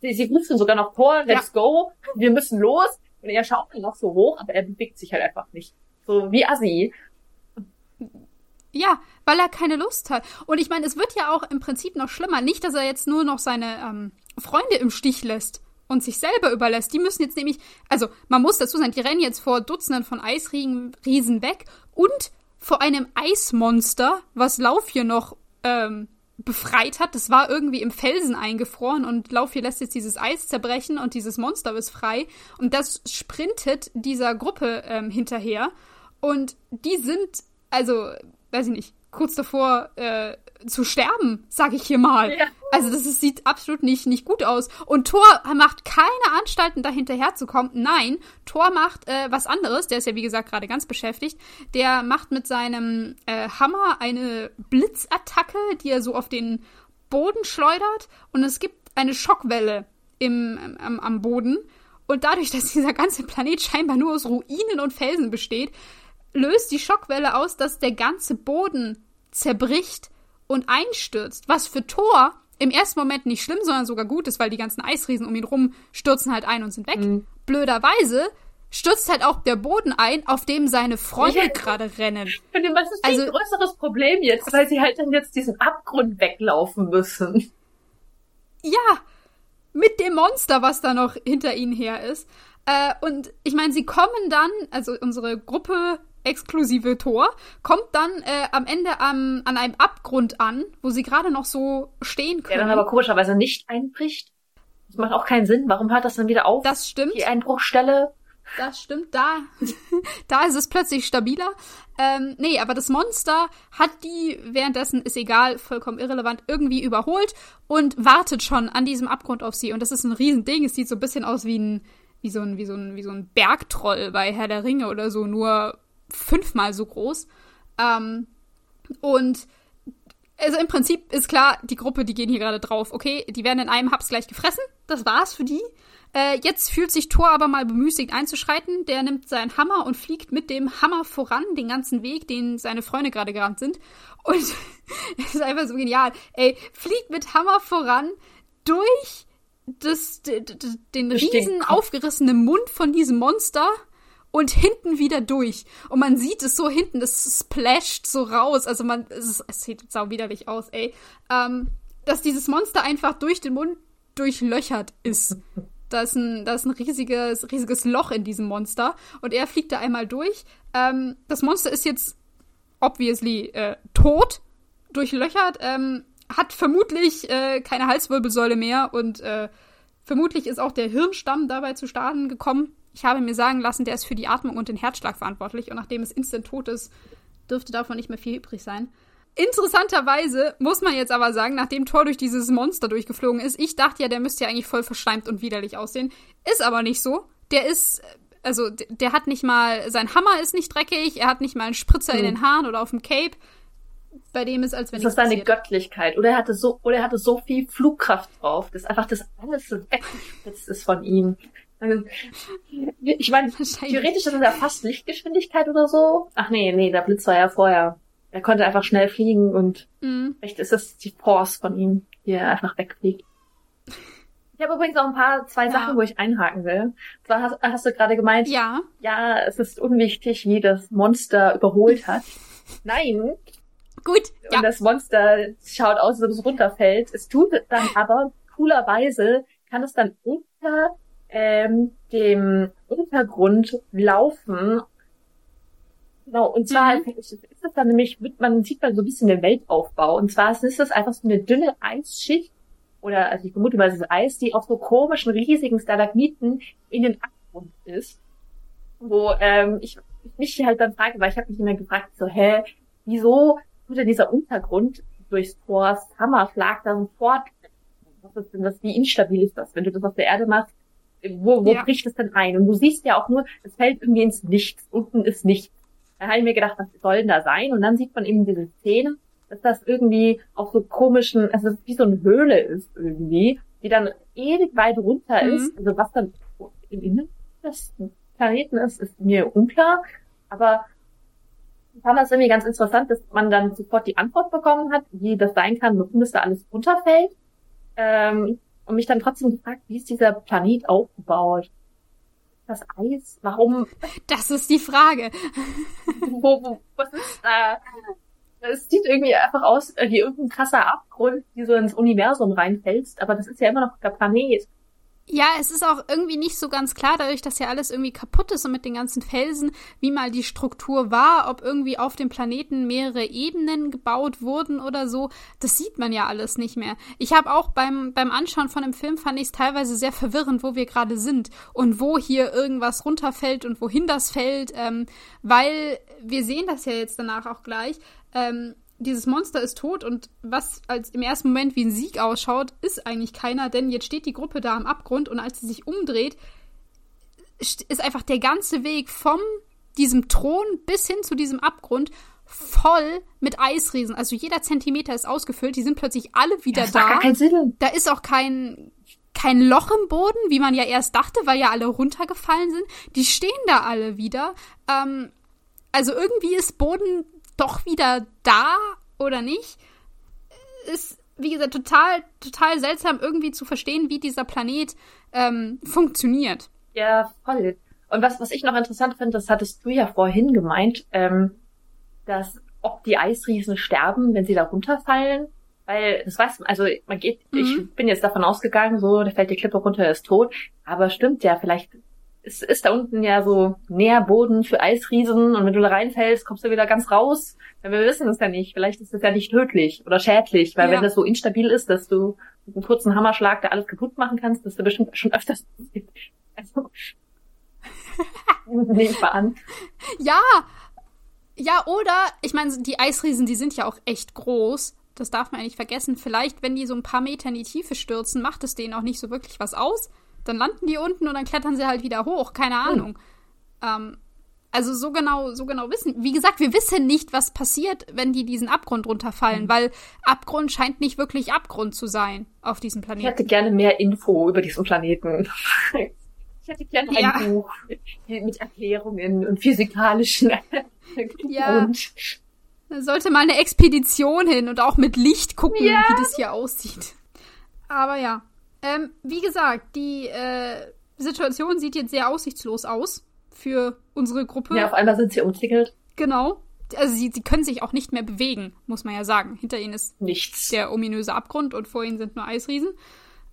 Sie, sie rufen sogar noch Thor, let's ja. go, wir müssen los. Und er schaut dann noch so hoch, aber er bewegt sich halt einfach nicht. So wie Assi. Ja, weil er keine Lust hat. Und ich meine, es wird ja auch im Prinzip noch schlimmer. Nicht, dass er jetzt nur noch seine ähm, Freunde im Stich lässt und sich selber überlässt. Die müssen jetzt nämlich, also man muss dazu sagen, die rennen jetzt vor Dutzenden von Eisriesen weg und vor einem Eismonster, was Lauf hier noch ähm, befreit hat. Das war irgendwie im Felsen eingefroren und Lauf hier lässt jetzt dieses Eis zerbrechen und dieses Monster ist frei. Und das sprintet dieser Gruppe ähm, hinterher. Und die sind, also, weiß ich nicht, kurz davor, äh, zu sterben, sag ich hier mal. Ja. Also das ist, sieht absolut nicht, nicht gut aus. Und Thor macht keine Anstalten, da hinterherzukommen. Nein, Thor macht äh, was anderes. Der ist ja, wie gesagt, gerade ganz beschäftigt. Der macht mit seinem äh, Hammer eine Blitzattacke, die er so auf den Boden schleudert. Und es gibt eine Schockwelle im, am, am Boden. Und dadurch, dass dieser ganze Planet scheinbar nur aus Ruinen und Felsen besteht, löst die Schockwelle aus, dass der ganze Boden zerbricht und einstürzt, was für Thor im ersten Moment nicht schlimm, sondern sogar gut ist, weil die ganzen Eisriesen um ihn rum stürzen halt ein und sind weg. Mhm. Blöderweise stürzt halt auch der Boden ein, auf dem seine Freunde ja. gerade rennen. Und was ist also, ein größeres Problem jetzt, weil sie halt dann jetzt diesen Abgrund weglaufen müssen. Ja, mit dem Monster, was da noch hinter ihnen her ist. Äh, und ich meine, sie kommen dann, also unsere Gruppe exklusive Tor, kommt dann äh, am Ende am, an einem Abgrund an, wo sie gerade noch so stehen können. Der dann aber komischerweise nicht einbricht. Das macht auch keinen Sinn. Warum hört das dann wieder auf? Das stimmt. Die Einbruchstelle. Das stimmt, da, da ist es plötzlich stabiler. Ähm, nee, aber das Monster hat die währenddessen, ist egal, vollkommen irrelevant, irgendwie überholt und wartet schon an diesem Abgrund auf sie. Und das ist ein Riesending. Es sieht so ein bisschen aus wie ein, wie so ein, wie so ein, wie so ein Bergtroll bei Herr der Ringe oder so, nur fünfmal so groß. Ähm, und also im Prinzip ist klar, die Gruppe, die gehen hier gerade drauf. Okay, die werden in einem Haps gleich gefressen. Das war's für die. Äh, jetzt fühlt sich Thor aber mal bemüßigt einzuschreiten. Der nimmt seinen Hammer und fliegt mit dem Hammer voran den ganzen Weg, den seine Freunde gerade gerannt sind. Und es ist einfach so genial. Ey, fliegt mit Hammer voran durch das, den riesen aufgerissenen Mund von diesem Monster und hinten wieder durch. Und man sieht es so hinten, das splasht so raus. Also man, es, es sieht sau widerlich aus, ey. Ähm, dass dieses Monster einfach durch den Mund durchlöchert ist. Da ist ein, da ist ein riesiges, riesiges Loch in diesem Monster. Und er fliegt da einmal durch. Ähm, das Monster ist jetzt obviously äh, tot, durchlöchert, ähm, hat vermutlich äh, keine Halswirbelsäule mehr und äh, vermutlich ist auch der Hirnstamm dabei zu Schaden gekommen. Ich habe mir sagen lassen, der ist für die Atmung und den Herzschlag verantwortlich und nachdem es instant tot ist, dürfte davon nicht mehr viel übrig sein. Interessanterweise muss man jetzt aber sagen, nachdem Thor durch dieses Monster durchgeflogen ist, ich dachte ja, der müsste ja eigentlich voll verschleimt und widerlich aussehen. Ist aber nicht so. Der ist, also der hat nicht mal, sein Hammer ist nicht dreckig, er hat nicht mal einen Spritzer hm. in den Haaren oder auf dem Cape. Bei dem ist, als wenn Das ist seine Göttlichkeit. Oder er hatte so, oder er hatte so viel Flugkraft drauf, dass einfach das alles so weggespitzt ist von ihm. Also, ich meine, theoretisch ist das ja fast Lichtgeschwindigkeit oder so. Ach nee, nee, der Blitz war ja vorher. Er konnte einfach schnell fliegen und mhm. vielleicht ist das die Force von ihm, die er einfach wegfliegt. Ich habe übrigens auch ein paar, zwei ja. Sachen, wo ich einhaken will. Zwar hast, hast du gerade gemeint, ja. ja, es ist unwichtig, wie das Monster überholt hat. Nein. Gut. Und ja. das Monster schaut aus, als ob es runterfällt. Es tut dann aber coolerweise, kann es dann unter ähm, dem Untergrund laufen. Genau, und zwar mhm. ist es dann nämlich, man sieht man so ein bisschen den Weltaufbau. Und zwar ist das einfach so eine dünne Eisschicht, oder also ich vermute mal, es ist Eis, die auf so komischen, riesigen Stalagmiten in den Abgrund ist. Wo ähm, ich, mich halt dann frage, weil ich habe mich immer gefragt, so, hä, wieso tut denn dieser Untergrund durchs Thors Hammerschlag dann sofort, was ist denn das, wie instabil ist das, wenn du das auf der Erde machst, wo, wo ja. bricht es denn ein? Und du siehst ja auch nur, es fällt irgendwie ins Nichts. Unten ist nichts. Da habe ich mir gedacht, was soll denn da sein? Und dann sieht man eben diese Szene, dass das irgendwie auf so komischen, also wie so eine Höhle ist irgendwie, die dann ewig weit runter mhm. ist. Also was dann im Inneren des Planeten ist, ist mir unklar. Aber ich fand das irgendwie ganz interessant, dass man dann sofort die Antwort bekommen hat, wie das sein kann, warum das da alles runterfällt. Ähm, und mich dann trotzdem gefragt, wie ist dieser Planet aufgebaut? Das Eis, warum? Das ist die Frage. wo, wo, was ist da? Es sieht irgendwie einfach aus wie irgendein krasser Abgrund, wie so ins Universum reinfällst, aber das ist ja immer noch der Planet. Ja, es ist auch irgendwie nicht so ganz klar, dadurch, dass ja alles irgendwie kaputt ist und mit den ganzen Felsen, wie mal die Struktur war, ob irgendwie auf dem Planeten mehrere Ebenen gebaut wurden oder so. Das sieht man ja alles nicht mehr. Ich habe auch beim, beim Anschauen von dem Film fand ich es teilweise sehr verwirrend, wo wir gerade sind und wo hier irgendwas runterfällt und wohin das fällt, ähm, weil wir sehen das ja jetzt danach auch gleich. Ähm, dieses Monster ist tot und was als im ersten Moment wie ein Sieg ausschaut, ist eigentlich keiner, denn jetzt steht die Gruppe da am Abgrund und als sie sich umdreht, ist einfach der ganze Weg vom diesem Thron bis hin zu diesem Abgrund voll mit Eisriesen. Also jeder Zentimeter ist ausgefüllt, die sind plötzlich alle wieder das da. Gar keinen Sinn. Da ist auch kein kein Loch im Boden, wie man ja erst dachte, weil ja alle runtergefallen sind. Die stehen da alle wieder. Ähm, also irgendwie ist Boden doch wieder da oder nicht, ist, wie gesagt, total, total seltsam irgendwie zu verstehen, wie dieser Planet ähm, funktioniert. Ja, voll. Und was, was ich noch interessant finde, das hattest du ja vorhin gemeint, ähm, dass ob die Eisriesen sterben, wenn sie da runterfallen. Weil, das weiß man, also man geht, mhm. ich bin jetzt davon ausgegangen, so, da fällt die Klippe runter, er ist tot. Aber stimmt ja, vielleicht es ist da unten ja so Nährboden für Eisriesen und wenn du da reinfällst, kommst du wieder ganz raus. Weil wir wissen es ja nicht. Vielleicht ist es ja nicht tödlich oder schädlich, weil ja. wenn das so instabil ist, dass du mit einem kurzen Hammerschlag da alles kaputt machen kannst, das ist bestimmt schon öfters Also, nehme ich mal an. Ja, ja, oder, ich meine, die Eisriesen, die sind ja auch echt groß. Das darf man ja nicht vergessen. Vielleicht, wenn die so ein paar Meter in die Tiefe stürzen, macht es denen auch nicht so wirklich was aus dann landen die unten und dann klettern sie halt wieder hoch. Keine hm. Ahnung. Mhm. Ähm, also so genau, so genau wissen. Wie gesagt, wir wissen nicht, was passiert, wenn die diesen Abgrund runterfallen, mhm. weil Abgrund scheint nicht wirklich Abgrund zu sein auf diesem Planeten. Ich hätte gerne mehr Info über diesen Planeten. ich hätte gerne ein ja. Buch mit Erklärungen und physikalischen ja. Da sollte mal eine Expedition hin und auch mit Licht gucken, ja. wie das hier aussieht. Aber ja. Ähm, wie gesagt, die äh, Situation sieht jetzt sehr aussichtslos aus für unsere Gruppe. Ja, auf einmal sind sie umzingelt. Genau. Also sie, sie können sich auch nicht mehr bewegen, muss man ja sagen. Hinter ihnen ist nichts. Der ominöse Abgrund und vor ihnen sind nur Eisriesen.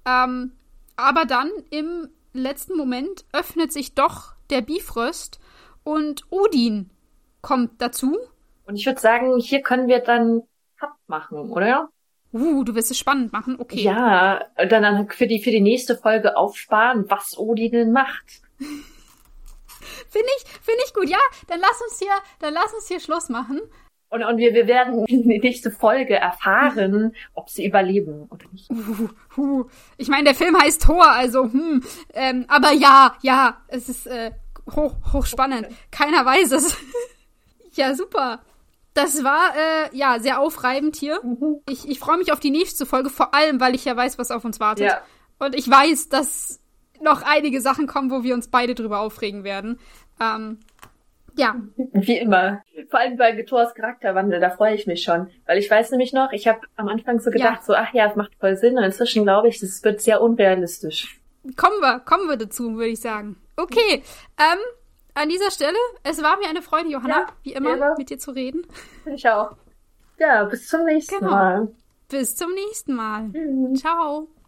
Ähm, aber dann im letzten Moment öffnet sich doch der Bifröst und Odin kommt dazu. Und ich würde sagen, hier können wir dann Cut machen, oder? Uh, du willst es spannend machen? Okay. Ja, dann, dann für die, für die nächste Folge aufsparen, was Odin denn macht. Finde ich, finde ich gut. Ja, dann lass uns hier, dann lass uns hier Schluss machen. Und, und wir, wir werden in die nächste Folge erfahren, ob sie überleben oder nicht. Uh, uh. Ich meine, der Film heißt Thor, also, hm. Ähm, aber ja, ja, es ist äh, hoch, hochspannend. Keiner weiß es. ja, super. Das war äh, ja sehr aufreibend hier. Mhm. Ich, ich freue mich auf die nächste Folge, vor allem, weil ich ja weiß, was auf uns wartet. Ja. Und ich weiß, dass noch einige Sachen kommen, wo wir uns beide drüber aufregen werden. Ähm, ja. Wie immer. Vor allem bei Thors Charakterwandel, da freue ich mich schon. Weil ich weiß nämlich noch, ich habe am Anfang so gedacht, ja. so, ach ja, es macht voll Sinn. Und inzwischen glaube ich, das wird sehr unrealistisch. Kommen wir, kommen wir dazu, würde ich sagen. Okay, ähm, an dieser Stelle, es war mir eine Freude, Johanna, ja, wie immer, immer, mit dir zu reden. Ich auch. Ja, bis zum nächsten genau. Mal. Bis zum nächsten Mal. Mhm. Ciao.